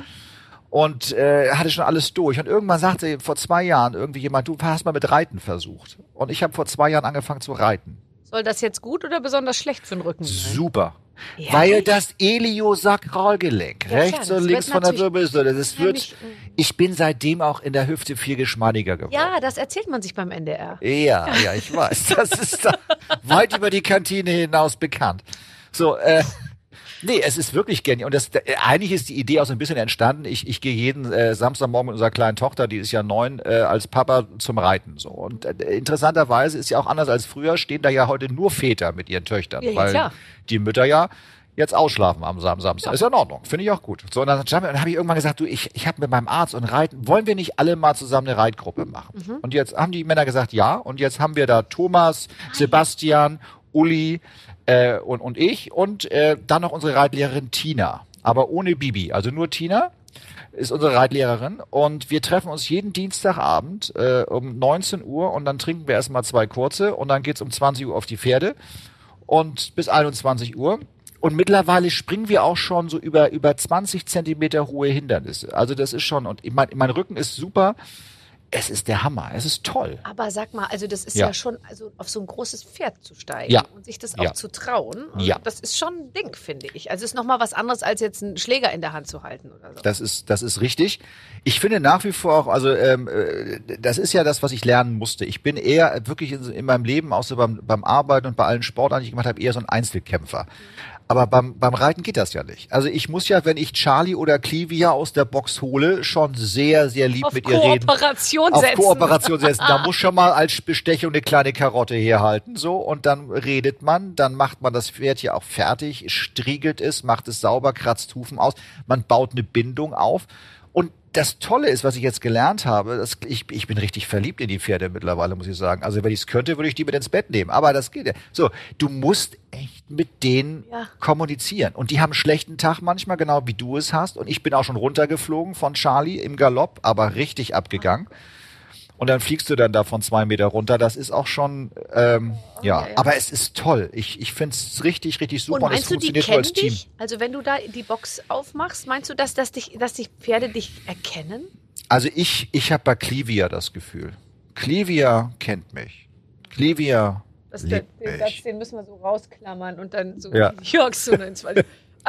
Und äh, hatte schon alles durch. Und irgendwann sagte vor zwei Jahren irgendwie jemand, du hast mal mit Reiten versucht. Und ich habe vor zwei Jahren angefangen zu reiten. Soll das jetzt gut oder besonders schlecht für den Rücken sein? Super. Ja. Weil das Iliosakralgelenk, Ja, rechts und links von der Wirbelsäule, das wird, nämlich, ich bin seitdem auch in der Hüfte viel geschmeidiger geworden. Ja, das erzählt man sich beim NDR. Ja, ja, ich weiß. Das ist da weit über die Kantine hinaus bekannt. So, äh, nee, es ist wirklich genial. Und das, eigentlich ist die Idee auch so ein bisschen entstanden. Ich, ich gehe jeden äh, Samstagmorgen mit unserer kleinen Tochter, die ist ja neun, äh, als Papa zum Reiten. So. Und äh, interessanterweise ist ja auch anders als früher, stehen da ja heute nur Väter mit ihren Töchtern. Ja, ja, weil klar. die Mütter ja jetzt ausschlafen am Sam Samstag. Ist ja in Ordnung. Finde ich auch gut. So, und dann, dann habe ich irgendwann gesagt, du, ich, ich habe mit meinem Arzt und Reiten, wollen wir nicht alle mal zusammen eine Reitgruppe machen? Mhm. Und jetzt haben die Männer gesagt, ja. Und jetzt haben wir da Thomas, Sebastian, Uli äh, und, und ich und äh, dann noch unsere Reitlehrerin Tina. Aber ohne Bibi, also nur Tina ist unsere Reitlehrerin und wir treffen uns jeden Dienstagabend äh, um 19 Uhr und dann trinken wir erstmal zwei kurze und dann geht's um 20 Uhr auf die Pferde und bis 21 Uhr. Und mittlerweile springen wir auch schon so über, über 20 Zentimeter hohe Hindernisse. Also das ist schon, und mein, mein Rücken ist super. Es ist der Hammer. Es ist toll. Aber sag mal, also das ist ja, Ja. schon, also auf so ein großes Pferd zu steigen Ja. und sich das Ja. auch zu trauen, Ja. das ist schon ein Ding, finde ich. Also es ist nochmal was anderes, als jetzt einen Schläger in der Hand zu halten oder so. Das ist, das ist richtig. Ich finde nach wie vor auch, also ähm, äh, das ist ja das, was ich lernen musste. Ich bin eher wirklich in, in meinem Leben, auch so beim, beim Arbeiten und bei allen Sportarten, die ich gemacht habe, eher so ein Einzelkämpfer. Aber beim, beim Reiten geht das ja nicht. Also ich muss ja, wenn ich Charlie oder Clivia aus der Box hole, schon sehr, sehr lieb auf mit ihr reden. Kooperation Auf setzen. Kooperation setzen. Da muss schon mal als Bestechung eine kleine Karotte herhalten, so. Und dann redet man, dann macht man das Pferd ja auch fertig, striegelt es, macht es sauber, kratzt Hufen aus. Man baut eine Bindung auf. Das Tolle ist, was ich jetzt gelernt habe, dass ich, ich bin richtig verliebt in die Pferde mittlerweile, muss ich sagen. Also wenn ich es könnte, würde ich die mit ins Bett nehmen. Aber das geht ja. So, du musst echt mit denen Ja. kommunizieren. Und die haben einen schlechten Tag manchmal, genau wie du es hast. Und ich bin auch schon runtergeflogen von Charlie im Galopp, aber richtig abgegangen. Und dann fliegst du dann da von zwei Meter runter. Das ist auch schon, ähm, ja. ja, ja. Aber es ist toll. Ich, ich finde es richtig, richtig super. Und und es meinst du, die funktioniert nur kennen als Team. dich? Also wenn du da die Box aufmachst, meinst du, dass, dass, dich, dass die Pferde dich erkennen? Also ich, ich habe bei Clivia das Gefühl. Clivia kennt mich. Clivia Das, liebt den, mich. Satz, den müssen wir so rausklammern und dann so Ja. Jörg so ins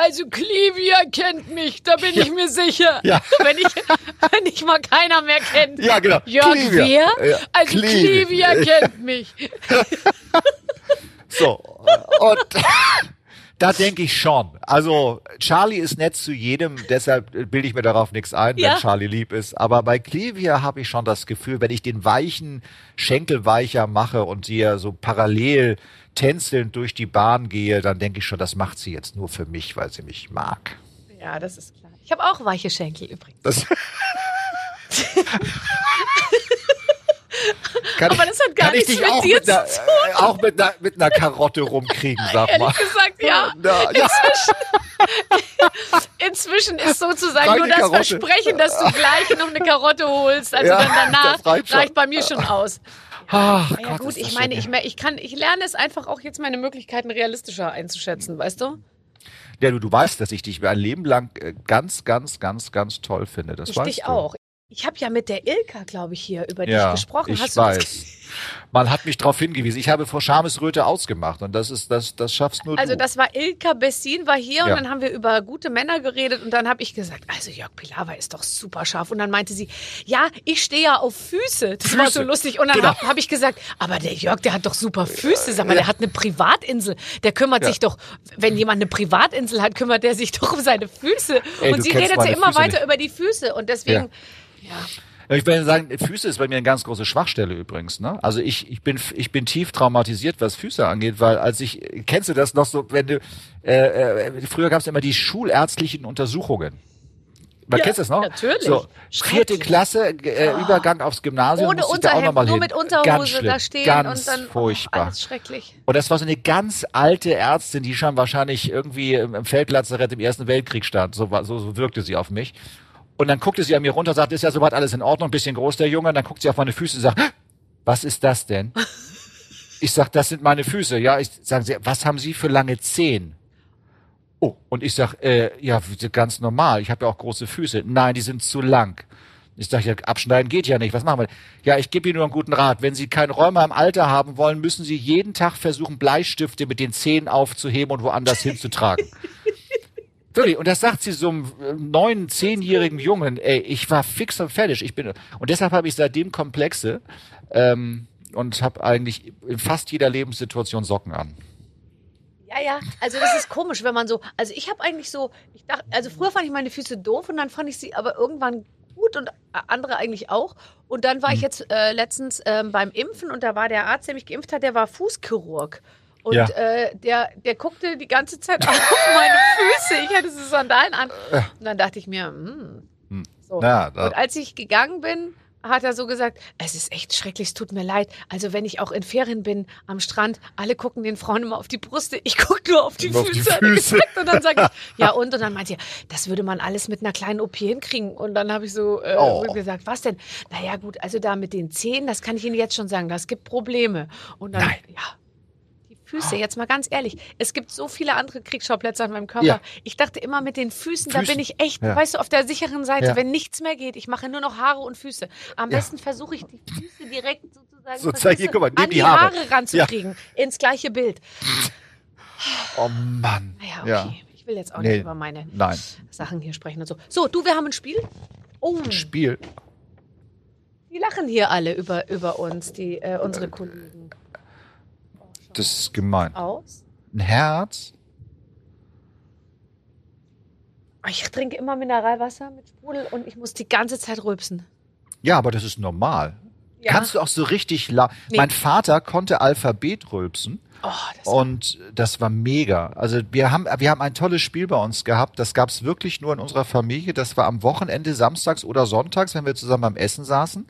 Also Clivia kennt mich, da bin ich mir sicher. Ja. Wenn, ich, wenn ich mal keiner mehr kennt. Ja, genau. Jörg, Clivia. wer? Ja, Also Clivia. Clivia kennt mich. So. Und da denke ich schon. Also Charlie ist nett zu jedem, deshalb bilde ich mir darauf nichts ein, Ja. wenn Charlie lieb ist. Aber bei Clivia habe ich schon das Gefühl, wenn ich den weichen Schenkel weicher mache und sie ja so parallel tänzelnd durch die Bahn gehe, dann denke ich schon, das macht sie jetzt nur für mich, weil sie mich mag. Ja, das ist klar. Ich habe auch weiche Schenkel übrigens. Das kann Aber das hat gar nichts mit auch dir mit einer, zu äh, auch mit einer, mit einer Karotte rumkriegen, sag mal. Ehrlich gesagt, ja. Ja, ja. Inzwischen ist sozusagen Reine nur das Karotte. Versprechen, dass du gleich noch eine Karotte holst. Also Ja, dann danach reicht reicht, bei mir schon aus. Ach, Ja Gott, gut, ich meine, ich, ich kann, ich lerne es einfach auch jetzt meine Möglichkeiten realistischer einzuschätzen, weißt du? Ja, du, du weißt, dass ich dich ein Leben lang äh, ganz, ganz, ganz, ganz toll finde. Das Ich weißt dich du. auch. Ich habe ja mit der Ilka, glaube ich, hier über Ja, dich gesprochen. ich Hast weiß. Man hat mich darauf hingewiesen. Ich habe vor Schamesröte ausgemacht und das ist, das, das schaffst nur Also du. das war Ilka Bessin, war hier Ja. und dann haben wir über gute Männer geredet und dann habe ich gesagt, also Jörg Pilawa ist doch super scharf. Und dann meinte sie, ja, ich stehe ja auf Füße. Das war so Füße. lustig. Und dann Genau. habe hab ich gesagt, aber der Jörg, der hat doch super Füße. Sag mal, der hat eine Privatinsel. Der kümmert Ja. sich doch, wenn jemand eine Privatinsel hat, kümmert der sich doch um seine Füße. Ey, und sie redet ja immer Füße weiter nicht. über die Füße. Und deswegen, ja. Ich will sagen, Füße ist bei mir eine ganz große Schwachstelle übrigens. Ne? Also ich, ich bin ich bin tief traumatisiert, was Füße angeht, weil als ich kennst du das noch so, wenn du äh, äh, früher gab es immer die schulärztlichen Untersuchungen. Man Ja, kennst das noch? natürlich. So, vierte. Klasse, äh, Übergang aufs Gymnasium. Ohne Unterhemd, mal nur hin. mit Unterhose ganz schlimm, da stehen ganz und dann oh, furchtbar. alles schrecklich. Und das war so eine ganz alte Ärztin, die schon wahrscheinlich irgendwie im im Feldlazarett im Ersten Weltkrieg stand. So, so, so wirkte sie auf mich. Und dann guckte sie an mir runter und sagte, ist ja soweit alles in Ordnung, ein bisschen groß der Junge. Und dann guckt sie auf meine Füße und sagt, was ist das denn? Ich sag, das sind meine Füße. Ja, ich sagen sie, was haben Sie für lange Zehen? Oh, und ich sag, äh, ja, ganz normal. Ich habe ja auch große Füße. Nein, die sind zu lang. Ich sag, ja, abschneiden geht ja nicht. Was machen wir? Ja, ich gebe Ihnen nur einen guten Rat. Wenn Sie kein Rheuma im Alter haben wollen, müssen Sie jeden Tag versuchen, Bleistifte mit den Zähnen aufzuheben und woanders hinzutragen. Wirklich, und das sagt sie so einem äh, neun, zehnjährigen Jungen, ey, ich war fix und fertig. Ich bin, und deshalb habe ich seitdem Komplexe ähm, und habe eigentlich in fast jeder Lebenssituation Socken an. Ja, ja, also das ist komisch, wenn man so, also ich habe eigentlich so, ich dachte, also früher fand ich meine Füße doof und dann fand ich sie aber irgendwann gut und andere eigentlich auch. Und dann war ich jetzt äh, letztens ähm, beim Impfen und da war der Arzt, der mich geimpft hat, der war Fußchirurg. Und Ja. äh, der, der guckte die ganze Zeit auf meine Füße. Ich hatte so Sandalen an. Und dann dachte ich mir, hm. Hm. So. Ja, und als ich gegangen bin, hat er so gesagt, es ist echt schrecklich, es tut mir leid. Also wenn ich auch in Ferien bin am Strand, alle gucken den Frauen immer auf die Brüste, ich gucke nur auf die Nur auf die Füße. Füße. gesagt. Und dann sage ich, ja und? Und dann meinte er, das würde man alles mit einer kleinen OP hinkriegen. Und dann habe ich so äh, Oh. gesagt, was denn? Naja gut, also da mit den Zähnen, das kann ich Ihnen jetzt schon sagen, das gibt Probleme. Und dann, Nein. ja, Füße, jetzt mal ganz ehrlich. Es gibt so viele andere Kriegsschauplätze an meinem Körper. Ja. Ich dachte immer mit den Füßen, da Füßen. bin ich echt, Ja. weißt du, auf der sicheren Seite, Ja. wenn nichts mehr geht. Ich mache nur noch Haare und Füße. Am besten versuche ich die Füße direkt sozusagen So, zeig versuchst hier, guck mal, an die die Haare. Haare, ranzukriegen. Ins gleiche Bild. Oh Mann. Naja, okay. Ja. Ich will jetzt auch Nee. nicht über meine Nein. Sachen hier sprechen und so. So, du, wir haben ein Spiel. Oh, Spiel. die lachen hier alle über, über uns, die, äh, unsere Kollegen. Das ist gemein. Aus. Ein Herz. Ich trinke immer Mineralwasser mit Sprudel und ich muss die ganze Zeit rülpsen. Ja, aber das ist normal. Ja. Kannst du auch so richtig la Nee. Mein Vater konnte Alphabet rülpsen Oh, das und das war mega. Also wir haben wir haben ein tolles Spiel bei uns gehabt. Das gab's wirklich nur in unserer Familie. Das war am Wochenende samstags oder sonntags, wenn wir zusammen am Essen saßen.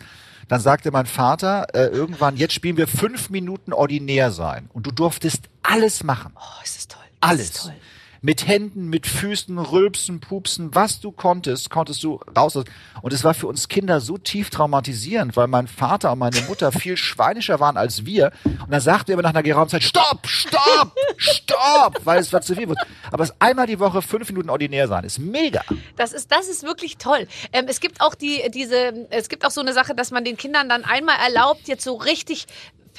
Dann sagte mein Vater äh, irgendwann: Jetzt spielen wir fünf Minuten ordinär sein und du durftest alles machen. oh, ist das toll. Das Alles. Ist toll. Mit Händen, mit Füßen, Rülpsen, Pupsen, was du konntest, konntest du raus. Und es war für uns Kinder so tief traumatisierend, weil mein Vater und meine Mutter viel schweinischer waren als wir. Und dann sagte er immer nach einer geraumen Zeit, stopp, stopp, stopp, weil es war zu viel. Aber es einmal die Woche fünf Minuten ordinär sein, ist mega. Das ist, das ist wirklich toll. Ähm, es gibt auch die, diese, es gibt auch so eine Sache, dass man den Kindern dann einmal erlaubt, jetzt so richtig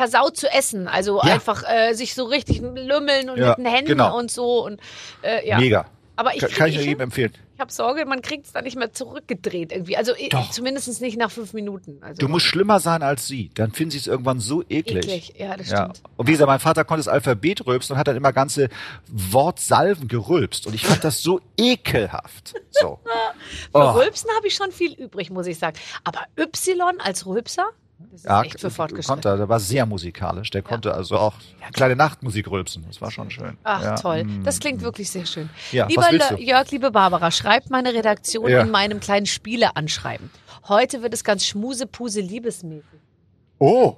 versaut zu essen. Also Ja. einfach äh, sich so richtig lümmeln und Ja, mit den Händen genau. und so. Und, äh, ja. Mega. Aber ich, Kann, ich ich, jedem empfehlen. ich habe Sorge, man kriegt es dann nicht mehr zurückgedreht irgendwie. Also Doch. zumindest nicht nach fünf Minuten. Also, Du musst schlimmer sein als sie. Dann finden sie es irgendwann so eklig. eklig. Ja, das Ja. stimmt. Und wie gesagt, mein Vater konnte das Alphabet rülpsen und hat dann immer ganze Wortsalven gerülpst. Und ich fand das so ekelhaft. So. Für Oh. Rülpsen habe ich schon viel übrig, muss ich sagen. Aber Y als Rülpser, das ist Ja, echt für Fortgeschrittene. konnte, er. der war sehr musikalisch. Der konnte also auch kleine Nachtmusik rülpsen. Das war schon schön. Ach, ja. toll. mm. Das klingt wirklich sehr schön. Ja, lieber? Jörg, liebe Barbara, schreibt meine Redaktion Ja. in meinem kleinen Spiele anschreiben. Heute wird es ganz schmusepuse liebesmäßig. Oh.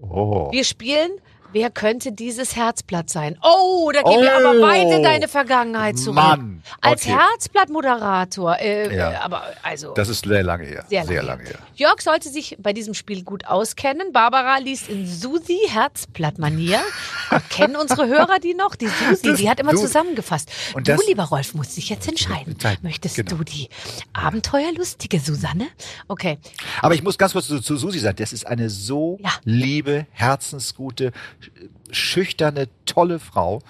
Oh. Wir spielen, wer könnte dieses Herzblatt sein? Oh, da gehen wir Oh. aber beide deine Vergangenheit zurück. Mann. Als Okay. Herzblattmoderator. Äh, Ja. äh, aber also. Das ist sehr lange her. Sehr lange, lange her. Jörg sollte sich bei diesem Spiel gut auskennen. Barbara liest in Susi Herzblatt-Manier. Kennen unsere Hörer die noch? Die Susi, die hat immer du- zusammengefasst. Und du, das- lieber Rolf, musst dich jetzt entscheiden. Möchtest genau. du die abenteuerlustige Susanne? Okay. Aber ich muss ganz kurz zu, zu Susi sagen, das ist eine so Ja. liebe, herzensgute, schüchterne, tolle Frau.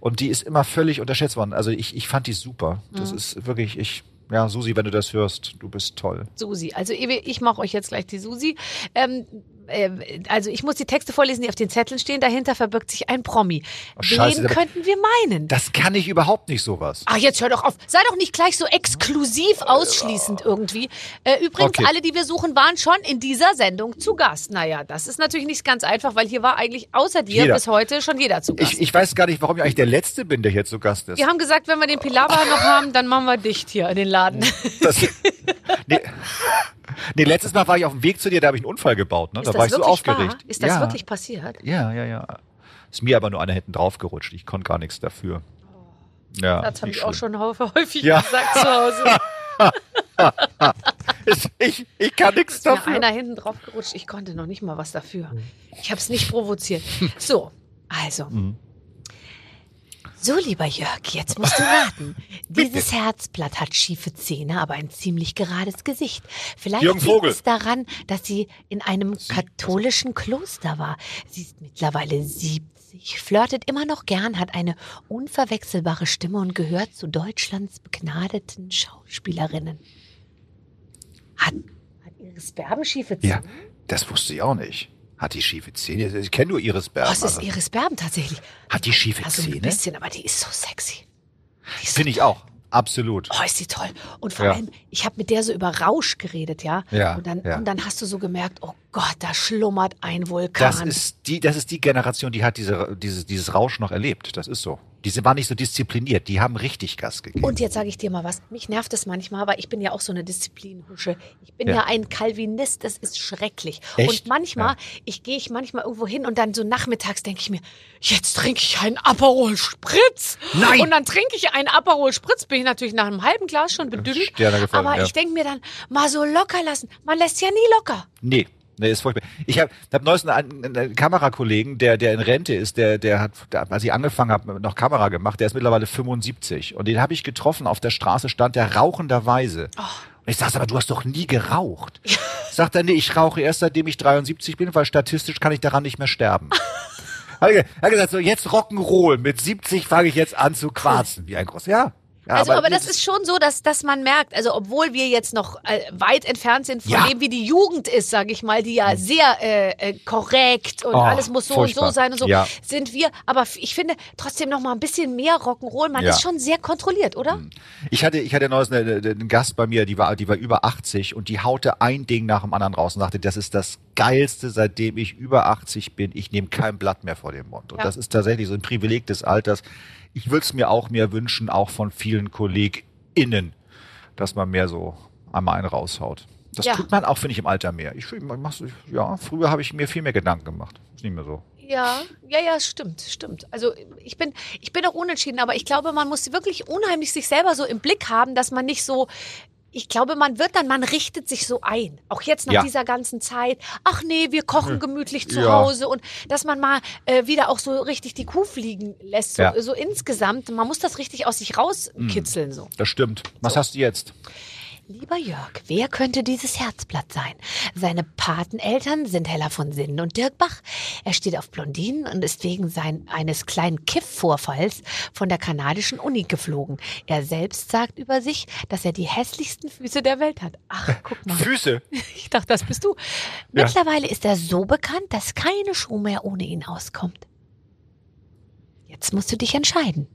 Und die ist immer völlig unterschätzt worden. Also ich, ich fand die super. Mhm. Das ist wirklich, ich, ja, Susi, wenn du das hörst, du bist toll. Susi. Also ich ich mache euch jetzt gleich die Susi. Ähm, äh, also ich muss die Texte vorlesen, die auf den Zetteln stehen. Dahinter verbirgt sich ein Promi. Oh, scheiße, Wen könnten wir meinen? Das kann ich überhaupt nicht sowas. Ach, jetzt hör doch auf. Sei doch nicht gleich so exklusiv ausschließend irgendwie. Äh, übrigens, Okay. alle, die wir suchen, waren schon in dieser Sendung zu Gast. Naja, das ist natürlich nicht ganz einfach, weil hier war eigentlich außer dir Jeder. bis heute schon jeder zu Gast. Ich, ich weiß gar nicht, warum ich eigentlich der Letzte bin, der hier zu Gast ist. wir haben gesagt, wenn wir den Pilaba noch haben, dann machen wir dicht hier in den Laden. Das, nee, nee, letztes Mal war ich auf dem Weg zu dir, da habe ich einen Unfall gebaut. Ne? Ist da war ich so aufgeregt. wahr? Ist das ja, wirklich passiert? Ja, ja, ja. Ist mir aber nur einer hinten drauf gerutscht. Ich konnte gar nichts dafür. Ja, Das habe ich auch schon häufig Ja. gesagt zu Hause. Ich, ich kann nichts Ist mir dafür. einer hinten drauf gerutscht. Ich konnte noch nicht mal was dafür. Ich habe es nicht provoziert. So, also. Mhm. So, lieber Jörg, jetzt musst du raten. Dieses Herzblatt hat schiefe Zähne, aber ein ziemlich gerades Gesicht. Vielleicht liegt es daran, dass sie in einem katholischen Kloster war. Sie ist mittlerweile 70, flirtet immer noch gern, hat eine unverwechselbare Stimme und gehört zu Deutschlands begnadeten Schauspielerinnen. Hat, hat Iris Berben schiefe Zähne? Ja, das wusste ich auch nicht. Hat die schiefe Zähne? Ich kenne nur Iris Berben. Es ist aber- Iris Berben tatsächlich. Hat die schiefe Also ein Zähne? bisschen, aber die ist so sexy. Ist so Finde ich auch. Absolut. Oh, ist die toll. Und vor Ja. allem, ich habe mit der so über Rausch geredet, ja. Ja, Und dann, ja. und dann hast du so gemerkt, oh Gott, da schlummert ein Vulkan. Das ist die, das ist die Generation, die hat diese, dieses, dieses Rausch noch erlebt. Das ist so. Diese waren nicht so diszipliniert. Die haben richtig Gas gegeben. und jetzt sage ich dir mal was. Mich nervt es manchmal, weil ich bin ja auch so eine Disziplinhusche. Ich bin ja, Ja. ein Calvinist, das ist schrecklich. Echt? Und manchmal, Ja. ich gehe ich manchmal irgendwo hin und dann so nachmittags denke ich mir, jetzt trinke ich einen Aperol Spritz. Nein. Und dann trinke ich einen Aperol Spritz, bin ich natürlich nach einem halben Glas schon gefallen, Aber ja. ich denke mir dann, mal so locker lassen. Man lässt ja nie locker. Nee. Nee, ist furchtbar. Ich habe hab neulich einen, einen Kamerakollegen, der, der in Rente ist, der, der hat, der, als ich angefangen habe, noch Kamera gemacht, der ist mittlerweile 75. Und den habe ich getroffen, auf der Straße stand der rauchenderweise. Oh. Und ich sag, aber du hast doch nie geraucht. Sagt er, nee, ich rauche erst seitdem ich 73 bin, weil statistisch kann ich daran nicht mehr sterben. Hat er hat gesagt, so jetzt Rock'n'Roll. Mit 70 fange ich jetzt an zu quarzen. Wie ein groß, ja. Also, aber, das ist schon so, dass, dass man merkt, also obwohl wir jetzt noch äh, weit entfernt sind von Ja. dem, wie die Jugend ist, sage ich mal, die ja sehr äh, äh, korrekt und Oh, alles muss so und furchtbar. so sein und so, Ja. sind wir. Aber ich finde trotzdem noch mal ein bisschen mehr Rock'n'Roll. Man Ja. ist schon sehr kontrolliert, oder? Ich hatte, ich hatte neulich eine, eine, einen Gast bei mir, die war, die war über 80 und die haute ein Ding nach dem anderen raus und sagte, das ist das geilste, seitdem ich über 80 bin. Ich nehme kein Blatt mehr vor den Mund. Und das ist tatsächlich so ein Privileg des Alters. Ich würde es mir auch mehr wünschen, auch von vielen KollegInnen, dass man mehr so einmal einen raushaut. Das Ja. tut man auch, finde ich, im Alter mehr. Ich, mach's- ja, früher habe ich mir viel mehr Gedanken gemacht. Ist nicht mehr so. Ja, ja, ja, stimmt, stimmt. Also ich bin, ich bin auch unentschieden, aber ich glaube, man muss wirklich unheimlich sich selber so im Blick haben, dass man nicht so. Ich glaube, man wird dann, man richtet sich so ein. Auch jetzt nach Ja. dieser ganzen Zeit. Ach nee, wir kochen gemütlich zu Ja. Hause und dass man mal äh, wieder auch so richtig die Kuh fliegen lässt. So, Ja. so insgesamt. Man muss das richtig aus sich rauskitzeln. So. Das stimmt. Was hast du jetzt? Lieber Jörg, wer könnte dieses Herzblatt sein? Seine Pateneltern sind Hella von Sinnen und Dirk Bach. Er steht auf Blondinen und ist wegen sein, eines kleinen Kiff-Vorfalls von der kanadischen Uni geflogen. Er selbst sagt über sich, dass er die hässlichsten Füße der Welt hat. Ach, guck mal. Füße. Ich dachte, das bist du. Ja. Mittlerweile ist er so bekannt, dass keine Show mehr ohne ihn auskommt. Jetzt musst du dich entscheiden.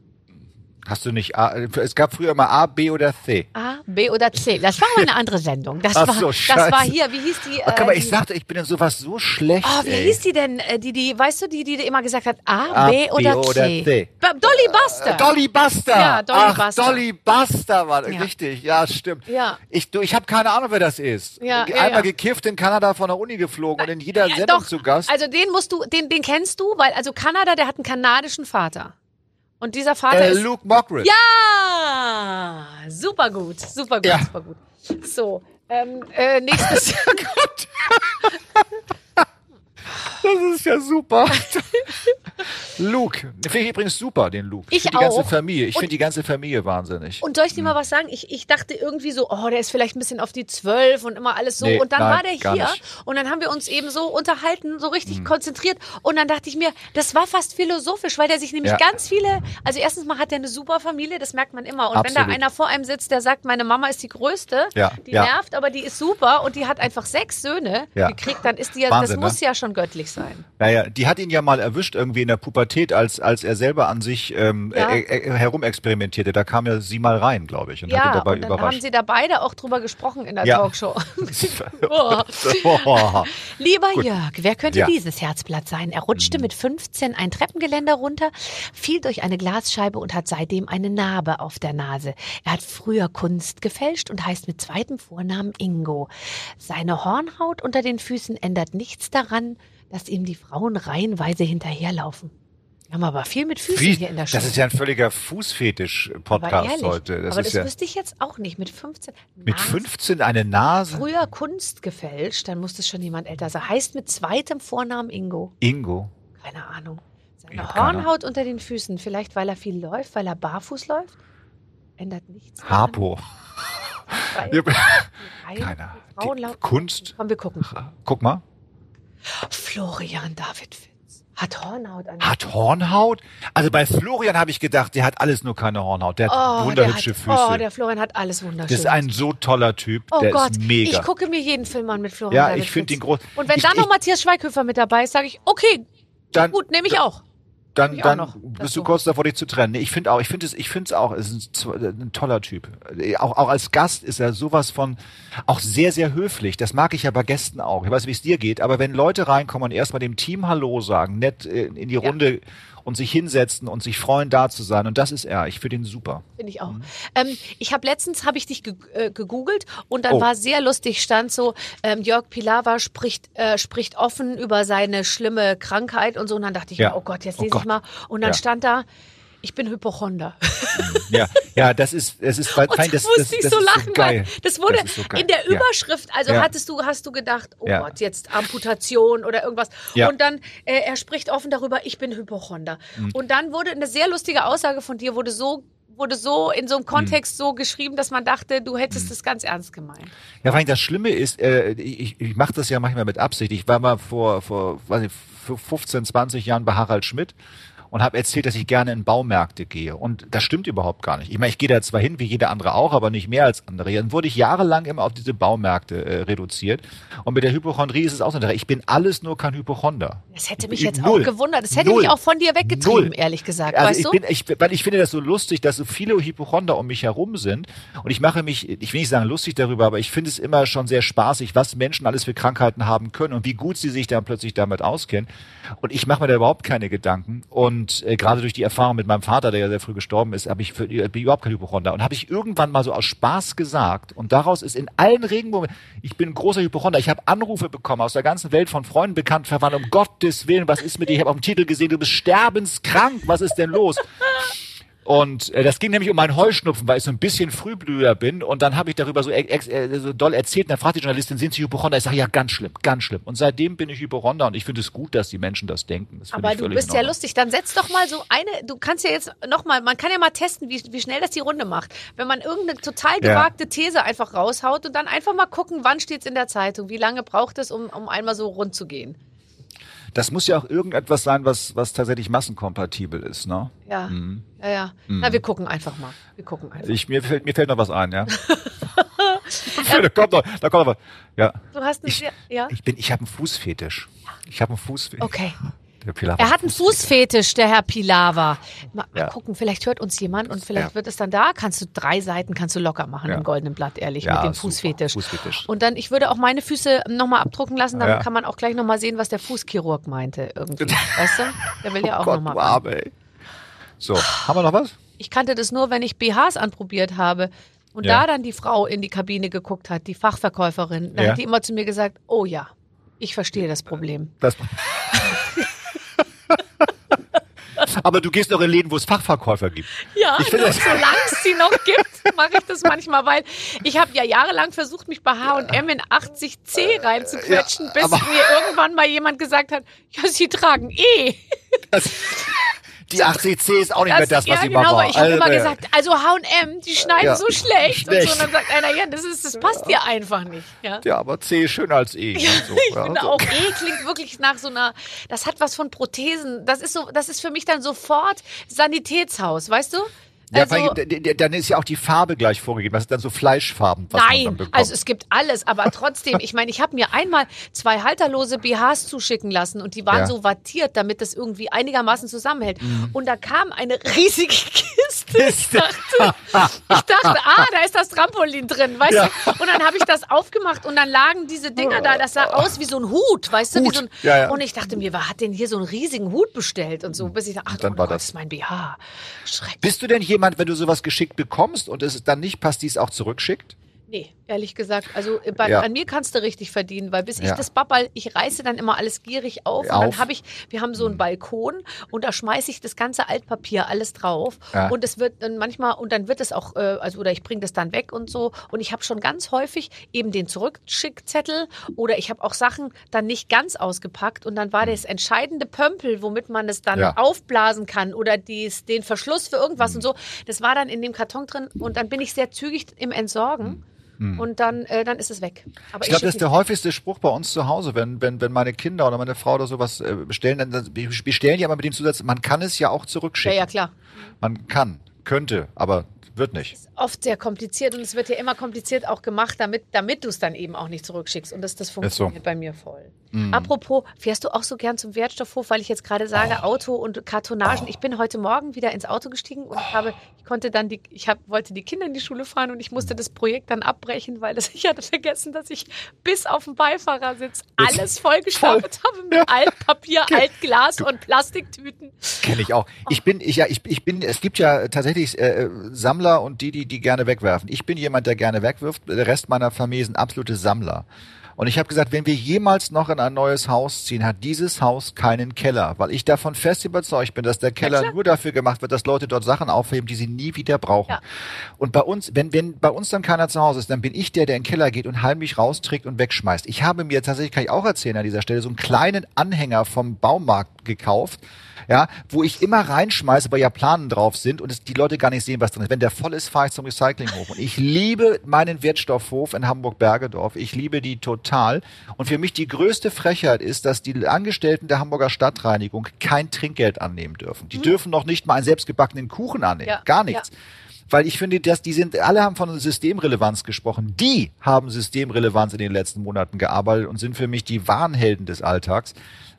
Hast du nicht A, es gab früher mal A, B oder C. A, B oder C. Das war mal eine andere Sendung. Das, Ach war, so, das war scheiße. hier, wie hieß die? Guck mal, ich sagte, ich bin in sowas so schlecht. Oh, wie ey. hieß die denn? äh, Die, die, weißt du, die, die immer gesagt hat, A, A, B oder B oder C? C. Dolly Buster. Äh, Dolly Buster. Ja, Dolly Ach, Buster. Dolly Buster war Ja. richtig. Ja, stimmt. Ja. Ich, du, ich habe keine Ahnung, wer das ist. Ja, Einmal ja. gekifft in Kanada von der Uni geflogen und in jeder Sendung doch, zu Gast. Also den musst du, den, den kennst du, weil also Kanada, der hat einen kanadischen Vater. Und dieser Vater äh, ist. Luke Mockridge. Ja! Super gut, super gut, Ja. super gut. So, ähm, äh, nächstes. Das ist ja super. Luke. Finde ich übrigens super, den Luke. Ich find die ganze. Familie. Ich finde die ganze Familie wahnsinnig. Und soll ich dir mal was sagen? Ich, ich dachte irgendwie so, oh, der ist vielleicht ein bisschen auf die Zwölf und immer alles so. Nee, und dann nein, war der hier nicht. Mhm. und dann haben wir uns eben so unterhalten, so richtig konzentriert. Und dann dachte ich mir, das war fast philosophisch, weil der sich nämlich Ja. ganz viele, also erstens mal hat er eine super Familie, das merkt man immer. Und wenn da Absolut. einer vor einem sitzt, der sagt, meine Mama ist die Größte, Ja, die ja. nervt, aber die ist super und die hat einfach sechs Söhne gekriegt, dann ist die ja, Wahnsinn, das muss ne? ja schon göttlich sein. Naja, die hat ihn ja mal erwischt irgendwie in der Pubertät, als, als er selber an sich ähm, Ja. äh, äh, herumexperimentierte. Da kam ja sie mal rein, glaube ich, und hat ihn Ja, dabei und dann haben überrascht. sie da beide auch drüber gesprochen in der Ja. Talkshow. Oh. Lieber Jörg, wer könnte Ja. dieses Herzblatt sein? Er rutschte mit 15 ein Treppengeländer runter, fiel durch eine Glasscheibe und hat seitdem eine Narbe auf der Nase. Er hat früher Kunst gefälscht und heißt mit zweitem Vornamen Ingo. Seine Hornhaut unter den Füßen ändert nichts daran, dass ihm die Frauen reihenweise hinterherlaufen. Wir haben aber viel mit Füßen Wie, hier in der Show. das ist ja ein völliger Fußfetisch-Podcast heute. Das aber ist das ja wüsste ich jetzt auch nicht. Mit 15. mit Nase- 15 eine Nase. früher Kunst gefälscht, dann muss es schon jemand älter sein. Heißt mit zweitem Vornamen Ingo. Ingo. Keine Ahnung. Seine keine Hornhaut unter den Füßen, vielleicht weil er viel läuft, weil er barfuß läuft, ändert nichts. daran. Harpo. Keiner. die Frauen Kunst. Komm, wir gucken. Guck mal. Florian David Fitz hat Hornhaut an. Hat Hornhaut? Also bei Florian habe ich gedacht, der hat alles nur keine Hornhaut. Der hat oh, wunderhübsche der hat, Füße. Oh, der Florian hat alles wunderschön. das ist ein so toller Typ. Oh der Gott, ist mega. ich gucke mir jeden Film an mit Florian Ja, David ich find Fitz. ihn groß. Und wenn Ich- dann noch ich- Matthias Schweighöfer mit dabei ist, sage ich, okay, dann, gut, nehme ich auch. Dann, dann noch bist du kurz davor, dich zu trennen. Ich finde auch, ich finde es, ich finde es auch, es ist ein, ein toller Typ. Auch, auch als Gast ist er sowas von, auch sehr, sehr höflich. Das mag ich ja bei Gästen auch. Ich weiß, nicht, wie es dir geht, aber wenn Leute reinkommen und erstmal dem Team Hallo sagen, nett äh, in die Ja. Und sich hinsetzen und sich freuen, da zu sein. Und das ist er. Ich finde ihn super. Finde ich auch. Mhm. Ähm, ich habe letztens habe ich dich ge äh, gegoogelt und dann Oh. war sehr lustig, stand so, ähm, Jörg Pilawa spricht, äh, spricht offen über seine schlimme Krankheit und so. Und dann dachte ich Ja. mir, oh Gott, jetzt Oh lese ich Gott. mal. Und dann Ja. stand da, ich bin Hypochonder. Ja, ja, das ist, es ist, fein, das, musste das, ich das so lachen, so weil das wurde Das so in der. Überschrift, also Ja. hattest du, hast du gedacht, oh Ja. Gott, jetzt Amputation oder irgendwas. Ja. Und dann, äh, er spricht offen darüber, ich bin Hypochonder. Mhm. Und dann wurde eine sehr lustige Aussage von dir, wurde so wurde so in so einem Mhm. Kontext so geschrieben, dass man dachte, du hättest es ganz ernst gemeint. Ja, allem das Schlimme ist, äh, ich, ich mache das ja manchmal mit Absicht. Ich war mal vor, vor weiß nicht, vor 15, 20 Jahren bei Harald Schmidt und habe erzählt, dass ich gerne in Baumärkte gehe. Und das stimmt überhaupt gar nicht. Ich meine, ich gehe da zwar hin, wie jeder andere auch, aber nicht mehr als andere. Dann wurde ich jahrelang immer auf diese Baumärkte äh, reduziert. Und mit der Hypochondrie ist es auch so. eine Sache. Ich bin alles nur kein Hypochonder. Das hätte mich Ich- jetzt null. auch gewundert. Das hätte Null. mich auch von dir weggetrieben, Null. ehrlich gesagt. Also weißt ich du? bin, ich, weil ich finde das so lustig, dass so viele Hypochonder um mich herum sind. Und ich mache mich, ich will nicht sagen lustig darüber, aber ich finde es immer schon sehr spaßig, was Menschen alles für Krankheiten haben können und wie gut sie sich dann plötzlich damit auskennen. Und ich mache mir da überhaupt keine Gedanken. Und äh, gerade durch die Erfahrung mit meinem Vater, der ja sehr früh gestorben ist, habe ich für, bin ich überhaupt kein Hypochonder. Und habe ich irgendwann mal so aus Spaß gesagt. Und daraus ist in allen Regenbogen, ich bin ein großer Hypochonder. Ich habe Anrufe bekommen aus der ganzen Welt von Freunden, Bekannten, Verwandten. Um Gottes Willen, was ist mit dir? Ich habe auf dem Titel gesehen, du bist sterbenskrank. Was ist denn los? Und äh, das ging nämlich um meinen Heuschnupfen, weil ich so ein bisschen Frühblüher bin. Und dann habe ich darüber so, ex, äh, so doll erzählt. Und dann fragt die Journalistin, sind Sie Hypochonder? Ich sage, ja, ganz schlimm, ganz schlimm. Und seitdem bin ich Hypochonder. Und ich finde es gut, dass die Menschen das denken. Das Aber du bist in ja lustig. Dann setz doch mal so eine, du kannst ja jetzt noch mal, man kann ja mal testen, wie, wie schnell das die Runde macht. Wenn man irgendeine total Ja. gewagte These einfach raushaut und dann einfach mal gucken, wann steht's in der Zeitung, wie lange braucht es, um, um einmal so rund zu gehen. Das muss ja auch irgendetwas sein, was, was tatsächlich massenkompatibel ist. Ne? Ja, Mhm. ja, ja. Na, wir gucken einfach mal. Wir gucken einfach. Ich, mir, fällt, mir fällt noch was ein, ja. da kommt noch, da kommt noch was. Ja. Du hast einen Ich, sehr, ja? ich bin, ich habe einen Fußfetisch. Ich habe einen Fußfetisch. Okay. Der Pilar Er hat einen Fußfetisch, der Herr Pilawa. Mal, mal Ja. gucken, vielleicht hört uns jemand und vielleicht Ja. wird es dann da. Kannst du drei Seiten kannst du locker machen Ja. im goldenen Blatt, ehrlich, mit dem. Fußfetisch. Fußfetisch. Und dann, ich würde auch meine Füße nochmal abdrucken lassen, dann kann man auch gleich nochmal sehen, was der Fußchirurg meinte irgendwie. weißt du? Der will ja auch Oh nochmal. ey. So, haben wir noch was? Ich kannte das nur, wenn ich BHs anprobiert habe. Und da dann die Frau in die Kabine geguckt hat, die Fachverkäuferin, dann hat die immer zu mir gesagt, oh ja, ich verstehe das Problem. Das Aber du gehst doch in Läden, wo es Fachverkäufer gibt. Ja, Ich finde nur das- solange es sie noch gibt, mache ich das manchmal, weil ich habe ja jahrelang versucht, mich bei H&M in 80C reinzuquetschen, Ja, bis mir irgendwann mal jemand gesagt hat, ja, sie tragen eh. Das, die 80C ist auch nicht mehr das, was ja, sie genau, mal war. ich habe Also, immer gesagt, also H&M, die schneiden Ja, so schlecht. Und, schlecht. so, und dann sagt einer, ja, das, ist, das passt dir einfach nicht. Ja. Ja, aber C ist schöner als E. Ja, und so, ich ja, finde so. auch E klingt wirklich nach so einer, das hat was von Prothesen. Das ist so, das ist für mich dann sofort Sanitätshaus, weißt du? Ja, Also- d- dann ist ja auch die Farbe gleich vorgegeben. Das ist dann so Fleischfarben, was Nein, also es gibt alles, aber trotzdem, ich meine, ich habe mir einmal zwei halterlose BHs zuschicken lassen und die waren Ja. Mhm. so wattiert, damit das irgendwie einigermaßen zusammenhält. Und da kam eine riesige Kiste. Ich dachte, ich dachte, ah, da ist das Trampolin drin, weißt Ja. du? Und dann habe ich das aufgemacht und dann lagen diese Dinger da, das sah aus wie so ein Hut, weißt du? Hut. so ein, Ja, ja. Und ich dachte mir, wer hat denn hier so einen riesigen Hut bestellt und so, bis ich dachte, ach, dann oh war Gott, das- ist mein BH. Schrecklich. Bist du denn jemand, wenn du sowas geschickt bekommst und es dann nicht passt, die es auch zurückschickt? Nee, ehrlich gesagt. Also äh, bei, Ja. an mir kannst du richtig verdienen, weil bis ich Ja. das Babbel, ich reiße dann immer alles gierig auf und Auf. dann habe ich, wir haben so einen Balkon und da schmeiße ich das ganze Altpapier alles drauf Ja. und es wird dann manchmal und dann wird es auch, äh, also oder ich bringe das dann weg und so und ich habe schon ganz häufig eben den Zurückschickzettel oder ich habe auch Sachen dann nicht ganz ausgepackt und dann war das entscheidende Pömpel, womit man es dann aufblasen kann oder dies, den Verschluss für irgendwas und so, das war dann in dem Karton drin und dann bin ich sehr zügig im Entsorgen. Und dann, äh, dann ist es weg. Aber Ich glaube, schick das ist der häufigste Spruch bei uns zu Hause, wenn, wenn, wenn meine Kinder oder meine Frau oder sowas äh, bestellen, dann bestellen die aber mit dem Zusatz, man kann es ja auch ja, zurückschicken. ja, klar. Man kann, könnte, aber wird nicht. Oft sehr kompliziert und es wird ja immer kompliziert auch gemacht, damit, damit du es dann eben auch nicht zurückschickst. Und das, das funktioniert bei mir voll. Apropos, fährst du auch so gern zum Wertstoffhof, weil ich jetzt gerade sage, Auto und Kartonagen. Ich bin heute Morgen wieder ins Auto gestiegen und ich habe, ich konnte dann die, ich hab, wollte die Kinder in die Schule fahren und ich musste das Projekt dann abbrechen, weil das, ich hatte vergessen, dass ich bis auf den Beifahrersitz alles vollgestapelt habe mit Altpapier, Altglas und Plastiktüten. Kenne ich auch. Ich bin, ich, ja, ich, ich bin, es gibt ja tatsächlich äh, Sammler und die, die, die gerne wegwerfen. Ich bin jemand, der gerne wegwirft. Der Rest meiner Familie sind absolute Sammler. Und ich habe gesagt, wenn wir jemals noch in ein neues Haus ziehen, hat dieses Haus keinen Keller, weil ich davon fest überzeugt bin, dass der Keller klar. nur dafür gemacht wird, dass Leute dort Sachen aufheben, die sie nie wieder brauchen. Ja. Und bei uns, wenn, wenn bei uns dann keiner zu Hause ist, dann bin ich der, der in den Keller geht und heimlich rausträgt und wegschmeißt. Ich habe mir tatsächlich, kann ich auch erzählen an dieser Stelle, so einen kleinen Anhänger vom Baumarkt gekauft, ja, wo ich immer reinschmeiße, weil ja Planen drauf sind und es, die Leute gar nicht sehen, was drin ist. Wenn der voll ist, fahre ich zum Recyclinghof. Und ich liebe meinen Wertstoffhof in Hamburg-Bergedorf. Ich liebe die total. Und für mich die größte Frechheit ist, dass die Angestellten der Hamburger Stadtreinigung kein Trinkgeld annehmen dürfen. Die dürfen noch nicht mal einen selbstgebackenen Kuchen annehmen. Ja, Gar nichts. Weil ich finde, dass die sind, alle haben von Systemrelevanz gesprochen. Die haben Systemrelevanz in den letzten Monaten gearbeitet und sind für mich die wahren Helden des Alltags.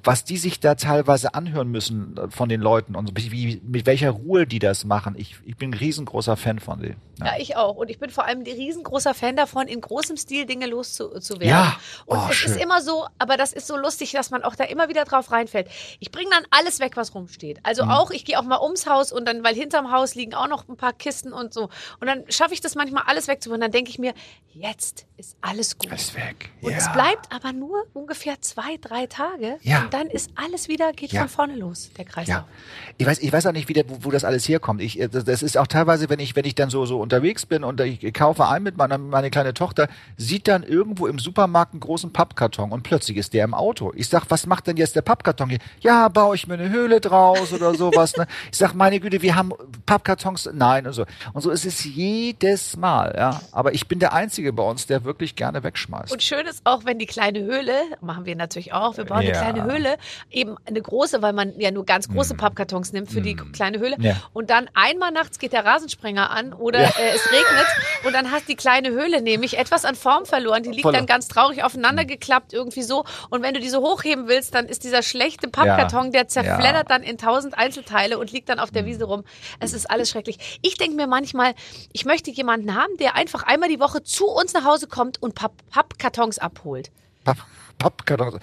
Was die sich da teilweise anhören müssen äh, von den Leuten und wie, mit welcher Ruhe die das machen. Ich, ich bin ein riesengroßer Fan von denen. Ja, ich auch. Und ich bin vor allem ein riesengroßer Fan davon, in großem Stil Dinge loszuwerden. Ja. Und Oh, es schön. ist immer so, aber das ist so lustig, dass man auch da immer wieder drauf reinfällt. Ich bringe dann alles weg, was rumsteht. Also Mhm. auch, ich gehe auch mal ums Haus und dann, weil hinterm Haus liegen auch noch ein paar Kisten und so. Und dann schaffe ich das manchmal alles wegzubringen. Dann denke ich mir, jetzt ist alles gut. Ist weg. Und ja. es bleibt aber nur ungefähr zwei, drei Tage. Ja. Dann ist alles wieder, geht Ja. von vorne los, der Kreislauf. Ja. Ich weiß, ich weiß auch nicht, wie der, wo, wo das alles herkommt. Ich, äh, das, das ist auch teilweise, wenn ich, wenn ich dann so, so unterwegs bin und ich kaufe ein mit meiner, meine kleine Tochter, sieht dann irgendwo im Supermarkt einen großen Pappkarton und plötzlich ist der im Auto. Ich sag, was macht denn jetzt der Pappkarton hier? Ja, baue ich mir eine Höhle draus oder sowas, ne? Ich sag, meine Güte, wir haben Pappkartons, nein und so. Und so ist es jedes Mal, ja. Aber ich bin der Einzige bei uns, der wirklich gerne wegschmeißt. Und schön ist auch, wenn die kleine Höhle, machen wir natürlich auch, wir bauen Ja. eine kleine Höhle, eben eine große, weil man ja nur ganz große Pappkartons nimmt für die kleine Höhle. Ja. Und dann einmal nachts geht der Rasensprenger an oder äh, es regnet und dann hast die kleine Höhle nämlich etwas an Form verloren. Die liegt Voll. dann ganz traurig aufeinander geklappt, irgendwie so. Und wenn du die so hochheben willst, dann ist dieser schlechte Pappkarton, der zerfleddert Ja. dann in tausend Einzelteile und liegt dann auf der Wiese rum. Es ist alles schrecklich. Ich denke mir manchmal, ich möchte jemanden haben, der einfach einmal die Woche zu uns nach Hause kommt und Papp Pappkartons abholt. Papp, Pappkartons.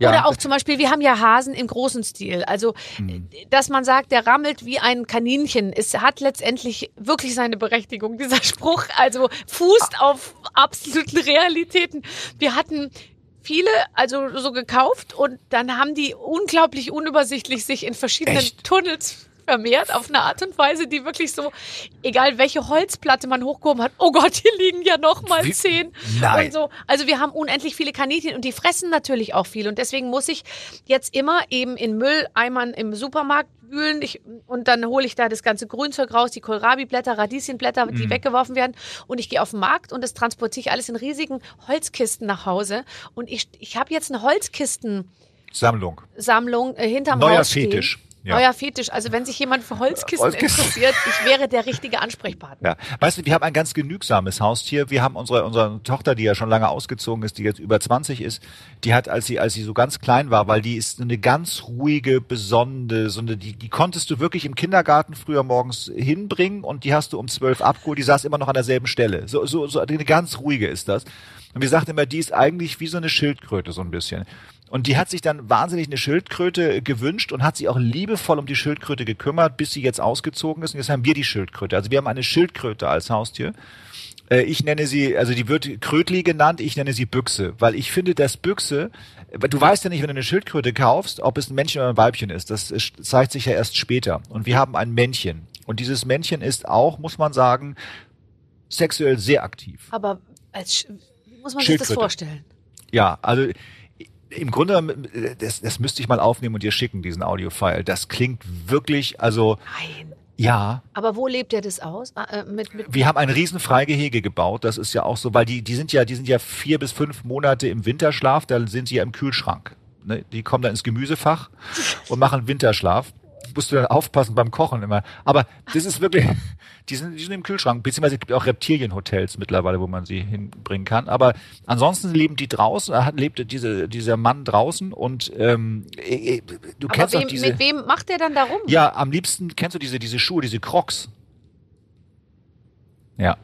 Ja. Oder auch zum Beispiel, wir haben ja Hasen im großen Stil. Also, Hm. dass man sagt, der rammelt wie ein Kaninchen. Es hat letztendlich wirklich seine Berechtigung, dieser Spruch. Also fußt auf absoluten Realitäten. Wir hatten viele, also so gekauft und dann haben die unglaublich unübersichtlich sich in verschiedenen Echt? Tunnels vermehrt auf eine Art und Weise, die wirklich so, egal welche Holzplatte man hochgehoben hat, oh Gott, hier liegen ja noch mal Wie- zehn Nein. und so. Also wir haben unendlich viele Kaninchen und die fressen natürlich auch viel und deswegen muss ich jetzt immer eben in Mülleimern im Supermarkt wühlen ich, und dann hole ich da das ganze Grünzeug raus, die Kohlrabi-Blätter, Radieschenblätter, Mhm. die weggeworfen werden und ich gehe auf den Markt und das transportiere ich alles in riesigen Holzkisten nach Hause und ich, ich habe jetzt eine Holzkistensammlung Sammlung. äh, hinterm Neuer Haus stehen. Ja. Neuer Fetisch. Also wenn sich jemand für Holzkisten Holzkisten. interessiert, ich wäre der richtige Ansprechpartner. Ja, weißt du, wir haben ein ganz genügsames Haustier. Wir haben unsere, unsere Tochter, die ja schon lange ausgezogen ist, die jetzt über 20 ist, die hat, als sie, als sie so ganz klein war, weil die ist eine ganz ruhige, besonnene, so eine, die, die konntest du wirklich im Kindergarten früher morgens hinbringen und die hast du um 12 abgeholt, die saß immer noch an derselben Stelle. So, so, so eine ganz ruhige ist das. Und wir sagten immer, die ist eigentlich wie so eine Schildkröte, so ein bisschen. Und die hat sich dann wahnsinnig eine Schildkröte gewünscht und hat sich auch liebevoll um die Schildkröte gekümmert, bis sie jetzt ausgezogen ist. Und jetzt haben wir die Schildkröte. Also wir haben eine Schildkröte als Haustier. Äh, Ich nenne sie, also die wird Krötli genannt, ich nenne sie Büchse, weil ich finde, dass Büchse, du weißt ja nicht, wenn du eine Schildkröte kaufst, ob es ein Männchen oder ein Weibchen ist. Das zeigt sich ja erst später. Und wir haben ein Männchen. Und dieses Männchen ist auch, muss man sagen, sexuell sehr aktiv. Aber als, muss man sich das vorstellen? Ja, also im Grunde, das, das müsste ich mal aufnehmen und dir schicken, diesen Audio-File. Das klingt wirklich, also Nein. ja, Aber wo lebt er das aus? Ah, äh, mit, mit, wir haben ein riesen Freigehege gebaut. Das ist ja auch so, weil die, die sind ja, die sind ja vier bis fünf Monate im Winterschlaf, da sind sie ja im Kühlschrank. Ne? Die kommen dann ins Gemüsefach und machen Winterschlaf. Musst du dann aufpassen beim Kochen immer. Aber das ist wirklich, die sind, die sind im Kühlschrank, beziehungsweise es gibt auch Reptilienhotels mittlerweile, wo man sie hinbringen kann. Aber ansonsten leben die draußen, da hat, lebt diese, dieser Mann draußen und ähm, äh, äh, du kennst wem, diese. mit wem macht er dann da rum? Ja, am liebsten kennst du diese, diese Schuhe, diese Crocs. Ja.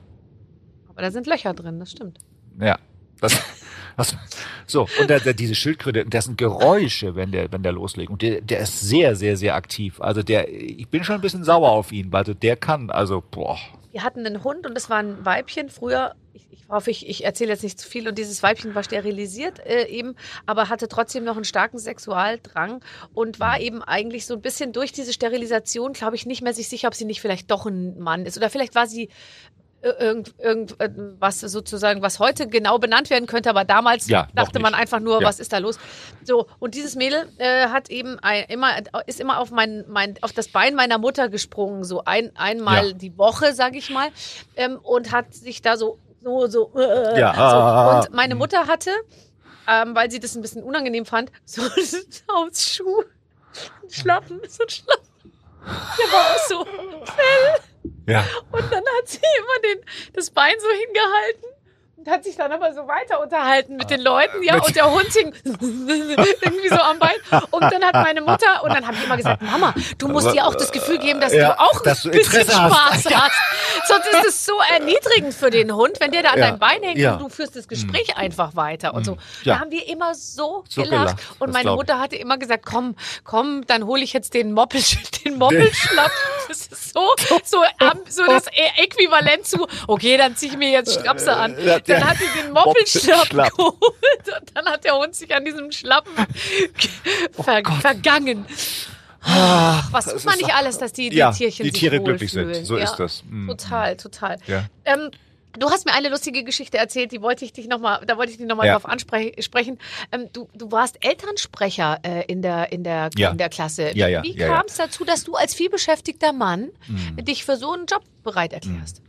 Aber da sind Löcher drin, das stimmt. Ja. Das, das, so, und der, der, diese Schildkröte, das sind Geräusche, wenn der, wenn der loslegt. Und der, der ist sehr, sehr, sehr aktiv. Also der, ich bin schon ein bisschen sauer auf ihn, weil der kann, also, boah, die hatten einen Hund und das war ein Weibchen. Früher, ich, ich hoffe, ich, ich erzähle jetzt nicht zu viel und dieses Weibchen war sterilisiert äh, eben, aber hatte trotzdem noch einen starken Sexualdrang und war eben eigentlich so ein bisschen durch diese Sterilisation, glaube ich, nicht mehr sich sicher, ob sie nicht vielleicht doch ein Mann ist oder vielleicht war sie irgend, irgendwas sozusagen, was heute genau benannt werden könnte, aber damals Ja, dachte man einfach nur, Ja. was ist da los? So, und dieses Mädel äh, hat eben ein, immer, ist immer auf mein, mein, auf das Bein meiner Mutter gesprungen, so ein, einmal Ja. die Woche, sag ich mal, ähm, und hat sich da so, so, so, äh, Ja, so. ah, und meine Mutter hatte, ähm, weil sie das ein bisschen unangenehm fand, so einen einen Schlappen, so ein Schlappen. Der war auch so Ja. und dann hat sie immer den, das Bein so hingehalten und hat sich dann aber so weiter unterhalten mit den Leuten, ja, und der Hund hing irgendwie so am Bein. Und dann hat meine Mutter, und dann habe ich immer gesagt, Mama, du musst dir auch das Gefühl geben, dass Ja, du auch dass du ein bisschen Interesse hast. Spaß hast. Sonst ist es so erniedrigend für den Hund, wenn der da an Ja. deinem Bein hängt Ja. und du führst das Gespräch einfach weiter und so. Ja. Da haben wir immer so, So gelacht. gelacht, Und meine. Mutter hatte immer gesagt, komm, komm, dann hole ich jetzt den Moppel, den Moppelschlapp. Das ist so, so, so das Ä- Äquivalent zu, okay, dann zieh ich mir jetzt Strapse an. Ja, Dann hat sie den Moppelschlapp geholt und dann hat der Hund sich an diesem Schlappen ver vergangen. Ach, was tut man nicht alles, dass die, die Ja, Tierchen die Tiere glücklich sind. wohlfühlen. So ja, ist das. Mhm. Total, total. Ja. Ähm, du hast mir eine lustige Geschichte erzählt, die wollte ich dich noch mal, da wollte ich dich nochmal Ja. drauf ansprechen. Ähm, du, du warst Elternsprecher äh, in, der, in, der, in der Klasse. Wie ja. kam es dazu, dass du als vielbeschäftigter Mann dich für so einen Job bereit erklärst?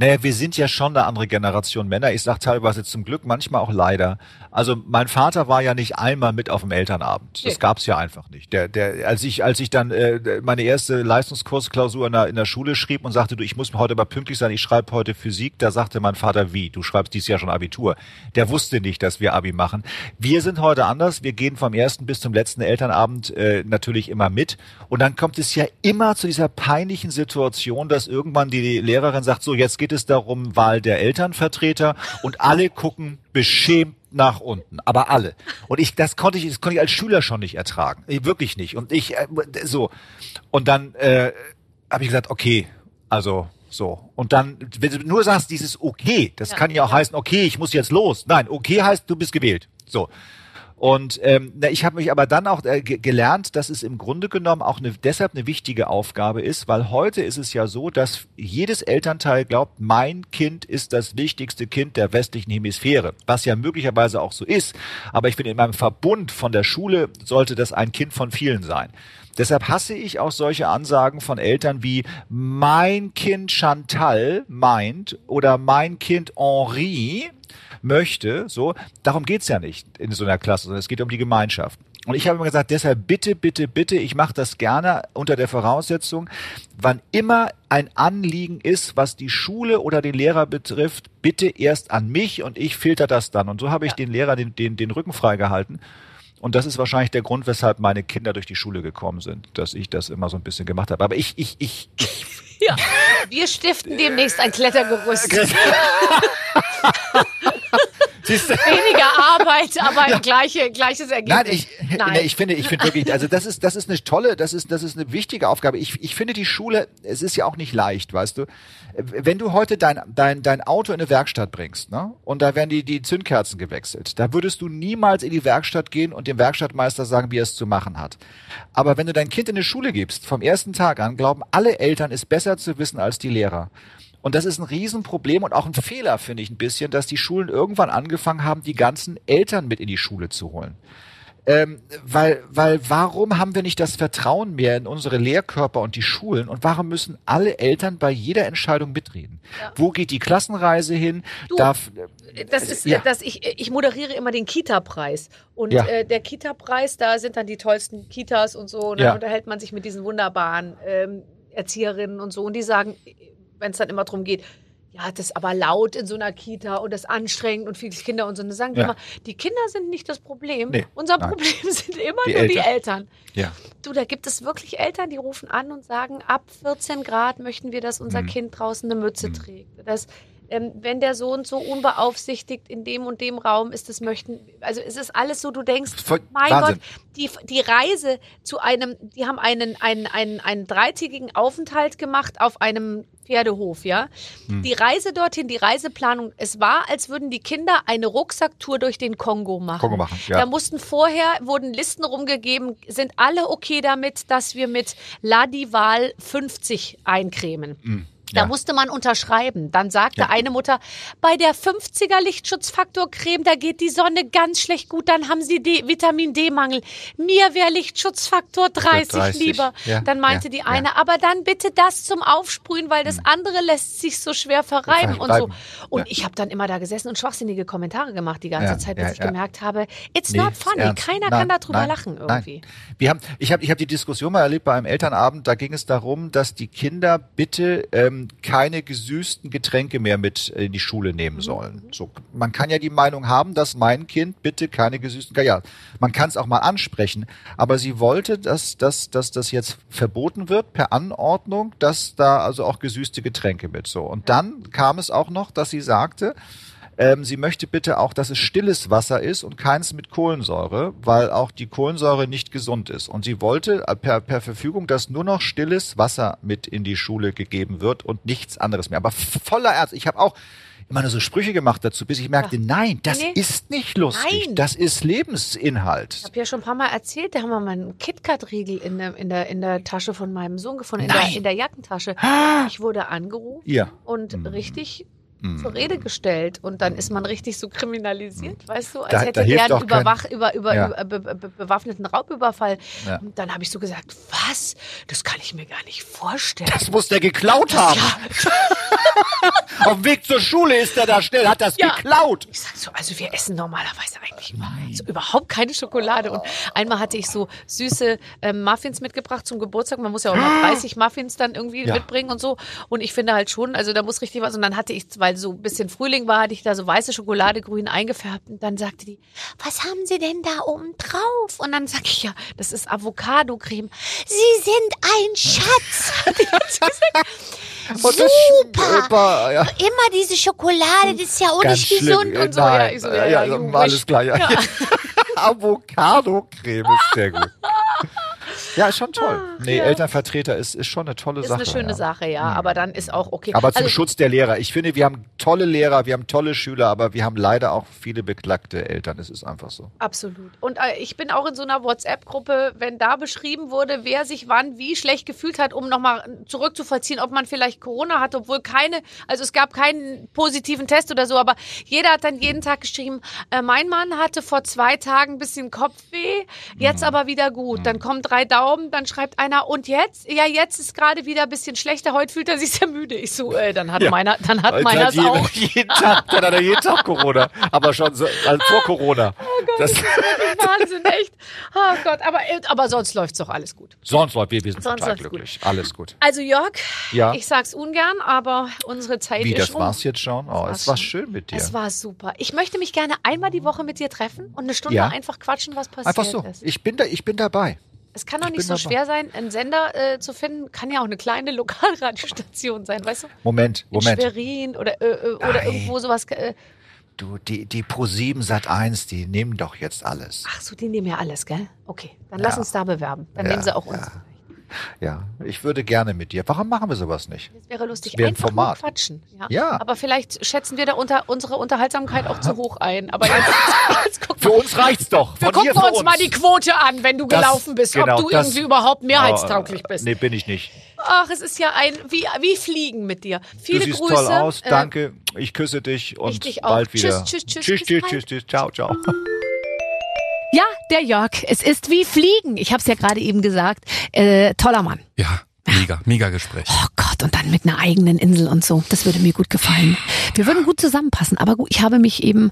Naja, wir sind ja schon eine andere Generation Männer. Ich sage teilweise zum Glück, manchmal auch leider. Also mein Vater war ja nicht einmal mit auf dem Elternabend. Das Nee. gab's ja einfach nicht. Der, der, als ich, als ich dann äh, meine erste Leistungskursklausur in der, in der Schule schrieb und sagte, du, ich muss heute mal pünktlich sein, ich schreibe heute Physik, da sagte mein Vater, wie? Du schreibst dieses Jahr schon Abitur. Der wusste nicht, dass wir Abi machen. Wir sind heute anders. Wir gehen vom ersten bis zum letzten Elternabend äh, natürlich immer mit. Und dann kommt es ja immer zu dieser peinlichen Situation, dass irgendwann die Lehrerin sagt, so, jetzt geht es darum, Wahl der Elternvertreter und alle gucken beschämt nach unten, aber alle. Und ich, das konnte ich, das konnte ich als Schüler schon nicht ertragen, wirklich nicht. Und ich, äh, so. Und dann äh, habe ich gesagt, okay, also so. Und dann, wenn du nur sagst, dieses okay, das Ja. kann ja auch heißen, okay, ich muss jetzt los. Nein, okay heißt, du bist gewählt. So. Und ähm, na, ich habe mich aber dann auch äh, ge- gelernt, dass es im Grunde genommen auch eine, deshalb eine wichtige Aufgabe ist, weil heute ist es ja so, dass jedes Elternteil glaubt, mein Kind ist das wichtigste Kind der westlichen Hemisphäre, was ja möglicherweise auch so ist. Aber ich finde, in meinem Verbund von der Schule sollte das ein Kind von vielen sein. Deshalb hasse ich auch solche Ansagen von Eltern wie mein Kind Chantal meint oder mein Kind Henri möchte, so, darum geht's ja nicht in so einer Klasse, sondern es geht um die Gemeinschaft. Und ich habe immer gesagt, deshalb bitte, bitte, bitte, ich mache das gerne unter der Voraussetzung, wann immer ein Anliegen ist, was die Schule oder den Lehrer betrifft, bitte erst an mich und ich filter das dann. Und so habe ich den Lehrer den, den, den Rücken freigehalten. Und das ist wahrscheinlich der Grund, weshalb meine Kinder durch die Schule gekommen sind, dass ich das immer so ein bisschen gemacht habe. Aber ich, ich, ich, ich Ja, wir stiften demnächst ein Klettergerüst. Weniger Arbeit, aber gleiche, gleiches Ergebnis. Nein, ich, Nee, ich finde, ich finde wirklich, also das ist, das ist eine tolle, das ist, das ist eine wichtige Aufgabe. Ich, ich finde die Schule, es ist ja auch nicht leicht, weißt du. Wenn du heute dein, dein, dein Auto in eine Werkstatt bringst, ne, und da werden die, die Zündkerzen gewechselt, da würdest du niemals in die Werkstatt gehen und dem Werkstattmeister sagen, wie er es zu machen hat. Aber wenn du dein Kind in eine Schule gibst, vom ersten Tag an, glauben alle Eltern, es besser zu wissen als die Lehrer. Und das ist ein Riesenproblem und auch ein Fehler, finde ich ein bisschen, dass die Schulen irgendwann angefangen haben, die ganzen Eltern mit in die Schule zu holen. Ähm, weil, weil warum haben wir nicht das Vertrauen mehr in unsere Lehrkörper und die Schulen und warum müssen alle Eltern bei jeder Entscheidung mitreden? Wo geht die Klassenreise hin? Du, Darf, Das ist, Ja. äh, dass ich, ich moderiere immer den Kita-Preis. Und Ja. äh, der Kita-Preis, da sind dann die tollsten Kitas und so. Und Ja. dann unterhält man sich mit diesen wunderbaren ähm, Erzieherinnen und so. Und die sagen, wenn es dann immer darum geht, ja, das ist aber laut in so einer Kita und das ist anstrengend und viele Kinder und so. Und sagen Ja. immer, die Kinder sind nicht das Problem. Nee, Unser nein. Problem sind immer Die nur die Eltern. Eltern. ja. Du, da gibt es wirklich Eltern, die rufen an und sagen, ab 14 Grad möchten wir, dass Mhm. unser Kind draußen eine Mütze trägt. Das, ähm, wenn der Sohn so unbeaufsichtigt in dem und dem Raum ist, das möchten, also es ist alles so, du denkst, Voll- mein Wahnsinn. Gott, die, die Reise zu einem, die haben einen, einen, einen, einen dreitägigen Aufenthalt gemacht auf einem Pferdehof, ja. Hm. Die Reise dorthin, die Reiseplanung, es war, als würden die Kinder eine Rucksacktour durch den Kongo machen. Kongo machen, ja. Da mussten vorher, wurden Listen rumgegeben, sind alle okay damit, dass wir mit Ladival 50 eincremen. Hm, Da ja. musste man unterschreiben. Dann sagte eine Mutter, bei der 50er Lichtschutzfaktor-Creme, da geht die Sonne ganz schlecht gut, dann haben sie D Vitamin D-Mangel. Mir wäre Lichtschutzfaktor 30, 30, lieber. ja, dann meinte ja, die ja. eine, aber dann bitte das zum Aufsprühen, weil das andere lässt sich so schwer verreiben und so. Und ja. ich habe dann immer da gesessen und schwachsinnige Kommentare gemacht die ganze Ja, Zeit, bis ja, ich ja. gemerkt habe, it's Nee, not funny. Keiner Nein, kann darüber nein, lachen irgendwie. Nein. Wir haben, ich habe ich hab die Diskussion mal erlebt bei einem Elternabend, da ging es darum, dass die Kinder bitte ähm, keine gesüßten Getränke mehr mit in die Schule nehmen sollen. So, man kann ja die Meinung haben, dass mein Kind bitte keine gesüßten, ja, man kann es auch mal ansprechen, aber sie wollte, dass, dass, dass das jetzt verboten wird per Anordnung, dass da also auch gesüßte Getränke mit so. Und dann kam es auch noch, dass sie sagte, ähm, sie möchte bitte auch, dass es stilles Wasser ist und keins mit Kohlensäure, weil auch die Kohlensäure nicht gesund ist. Und sie wollte äh, per, per Verfügung, dass nur noch stilles Wasser mit in die Schule gegeben wird und nichts anderes mehr. Aber voller Ernst, ich habe auch immer nur so Sprüche gemacht dazu, bis ich merkte, nein, das Nee. ist nicht lustig. Nein. Das ist Lebensinhalt. Ich habe ja schon ein paar Mal erzählt, da haben wir mal einen KitKat-Riegel in der, in, der, in der Tasche von meinem Sohn gefunden, in der, in der Jackentasche. Ich wurde angerufen Ja. und richtig zur Rede gestellt und dann ist man richtig so kriminalisiert, weißt du, als Da- hätte da er einen auch kein- Überwach, über, über, Ja. be, be, bewaffneten Raubüberfall. Ja. Und dann habe ich so gesagt, was? Das kann ich mir gar nicht vorstellen. Das muss der geklaut haben. Auf dem Weg zur Schule ist er da schnell, hat das Ja. geklaut. Ich sag so, also wir essen normalerweise eigentlich so überhaupt keine Schokolade. Und einmal hatte ich so süße ähm, Muffins mitgebracht zum Geburtstag. Man muss ja auch noch 30 Muffins dann irgendwie Ja. mitbringen und so. Und ich finde halt schon, also da muss richtig was. Und dann hatte ich, weil so ein bisschen Frühling war, hatte ich da so weiße Schokolade grün eingefärbt. Und dann sagte die, was haben Sie denn da oben drauf? Und dann sag ich, ja, das ist Avocado-Creme. Sie sind ein Schatz. Hat gesagt. Super. Super, ja. Immer diese Schokolade, das ist ja auch Ganz nicht gesund und so. Ja, Nein. ich so, ja, ja, ja, ja, alles klar. Ja. Avocado-Creme ist sehr gut. Ja, ist schon toll. Nee, ja. Elternvertreter ist, ist schon eine tolle Ist Sache. eine schöne ja. Sache, ja. Aber dann ist auch okay. Aber zum Also, Schutz der Lehrer. Ich finde, wir haben tolle Lehrer, wir haben tolle Schüler, aber wir haben leider auch viele beklagte Eltern. Es ist einfach so. Absolut. Und äh, ich bin auch in so einer WhatsApp-Gruppe, wenn da beschrieben wurde, wer sich wann wie schlecht gefühlt hat, um nochmal zurückzuvollziehen, ob man vielleicht Corona hat, obwohl keine, also es gab keinen positiven Test oder so, aber jeder hat dann jeden Tag geschrieben, äh, mein Mann hatte vor zwei Tagen ein bisschen Kopfweh, jetzt aber wieder gut. Dann kommen drei Daumen, dann schreibt einer, und jetzt? Ja, jetzt ist gerade wieder ein bisschen schlechter, heute fühlt er sich sehr müde. Ich so, äh, dann hat Ja. meiner, dann hat meiner es auch. jeden, Tag, dann hat er jeden Tag Corona. Aber schon so, also vor Corona. Oh das, Wahnsinn, echt. Oh Gott, aber, aber sonst läuft's doch alles gut. sonst läuft, wir, wir sind Sonst total glücklich. Alles gut. Also Jörg, Ja. ich sag's ungern, aber unsere Zeit Wie, ist das um. war's jetzt schon? Oh, es war schön mit dir. Es war super. Ich möchte mich gerne einmal die Woche mit dir treffen und eine Stunde Ja. einfach quatschen, was passiert Einfach so. ist. Ich bin da, ich bin dabei. Es kann doch ich nicht so schwer sein, einen Sender äh, zu finden. Kann ja auch eine kleine Lokalradiostation sein, weißt du? Moment, In Moment. Schwerin oder, äh, äh, oder irgendwo sowas. Äh, Du, die, die Pro7 Sat 1, die nehmen doch jetzt alles. ach so, die nehmen ja alles, gell? Okay, dann lass Ja. uns da bewerben. Dann Ja, nehmen sie auch uns. ja. Ja, ich würde gerne mit dir. Warum machen wir sowas nicht? Das wäre lustig. Das wäre ein Einfach Format. quatschen. Ja. Ja. Aber vielleicht schätzen wir da unter unsere Unterhaltsamkeit auch zu hoch ein. Aber jetzt, jetzt guck Für mal. uns reicht's doch. Wir Von hier gucken für uns mal die Quote an, wenn du Das- gelaufen bist, genau, ob du das- irgendwie überhaupt mehrheitstauglich Oh, bist. Nee, bin ich nicht. Ach, es ist ja ein, wie, wie Fliegen mit dir. Viele du siehst Grüße. toll aus. Äh, Danke. Ich küsse dich und ich dich auch. bald Tschüss, wieder. tschüss, tschüss, Tschüss, tschüss, bald. tschüss, tschüss. Ciao, ciao. Ja, der Jörg. Es ist wie Fliegen. Ich habe es ja gerade eben gesagt. Äh, toller Mann. Ja, mega, mega Gespräch. Oh Gott, und dann mit einer eigenen Insel und so. Das würde mir gut gefallen. Wir würden gut zusammenpassen. Aber gut, ich habe mich eben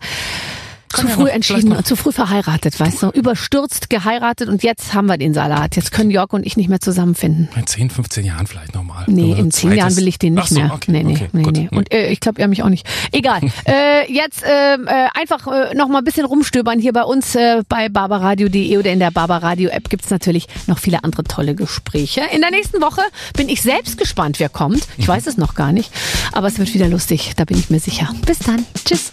Zu früh noch- entschieden, zu früh verheiratet, weißt du? Überstürzt geheiratet und jetzt haben wir den Salat. Jetzt können Jörg und ich nicht mehr zusammenfinden. In 10, 15 Jahren vielleicht nochmal. Nee, in zehn Jahren will ich den nicht so, mehr. Okay, nee, nee, okay, nee, gut. nee. Und äh, ich glaube, er mich auch nicht. Egal. äh, jetzt ähm, äh, einfach äh, noch mal ein bisschen rumstöbern. Hier bei uns äh, bei barbaradio.de oder in der Barbaradio App gibt's natürlich noch viele andere tolle Gespräche. In der nächsten Woche bin ich selbst gespannt, wer kommt. Ich weiß es noch gar nicht. Aber es wird wieder lustig, da bin ich mir sicher. Bis dann. Tschüss.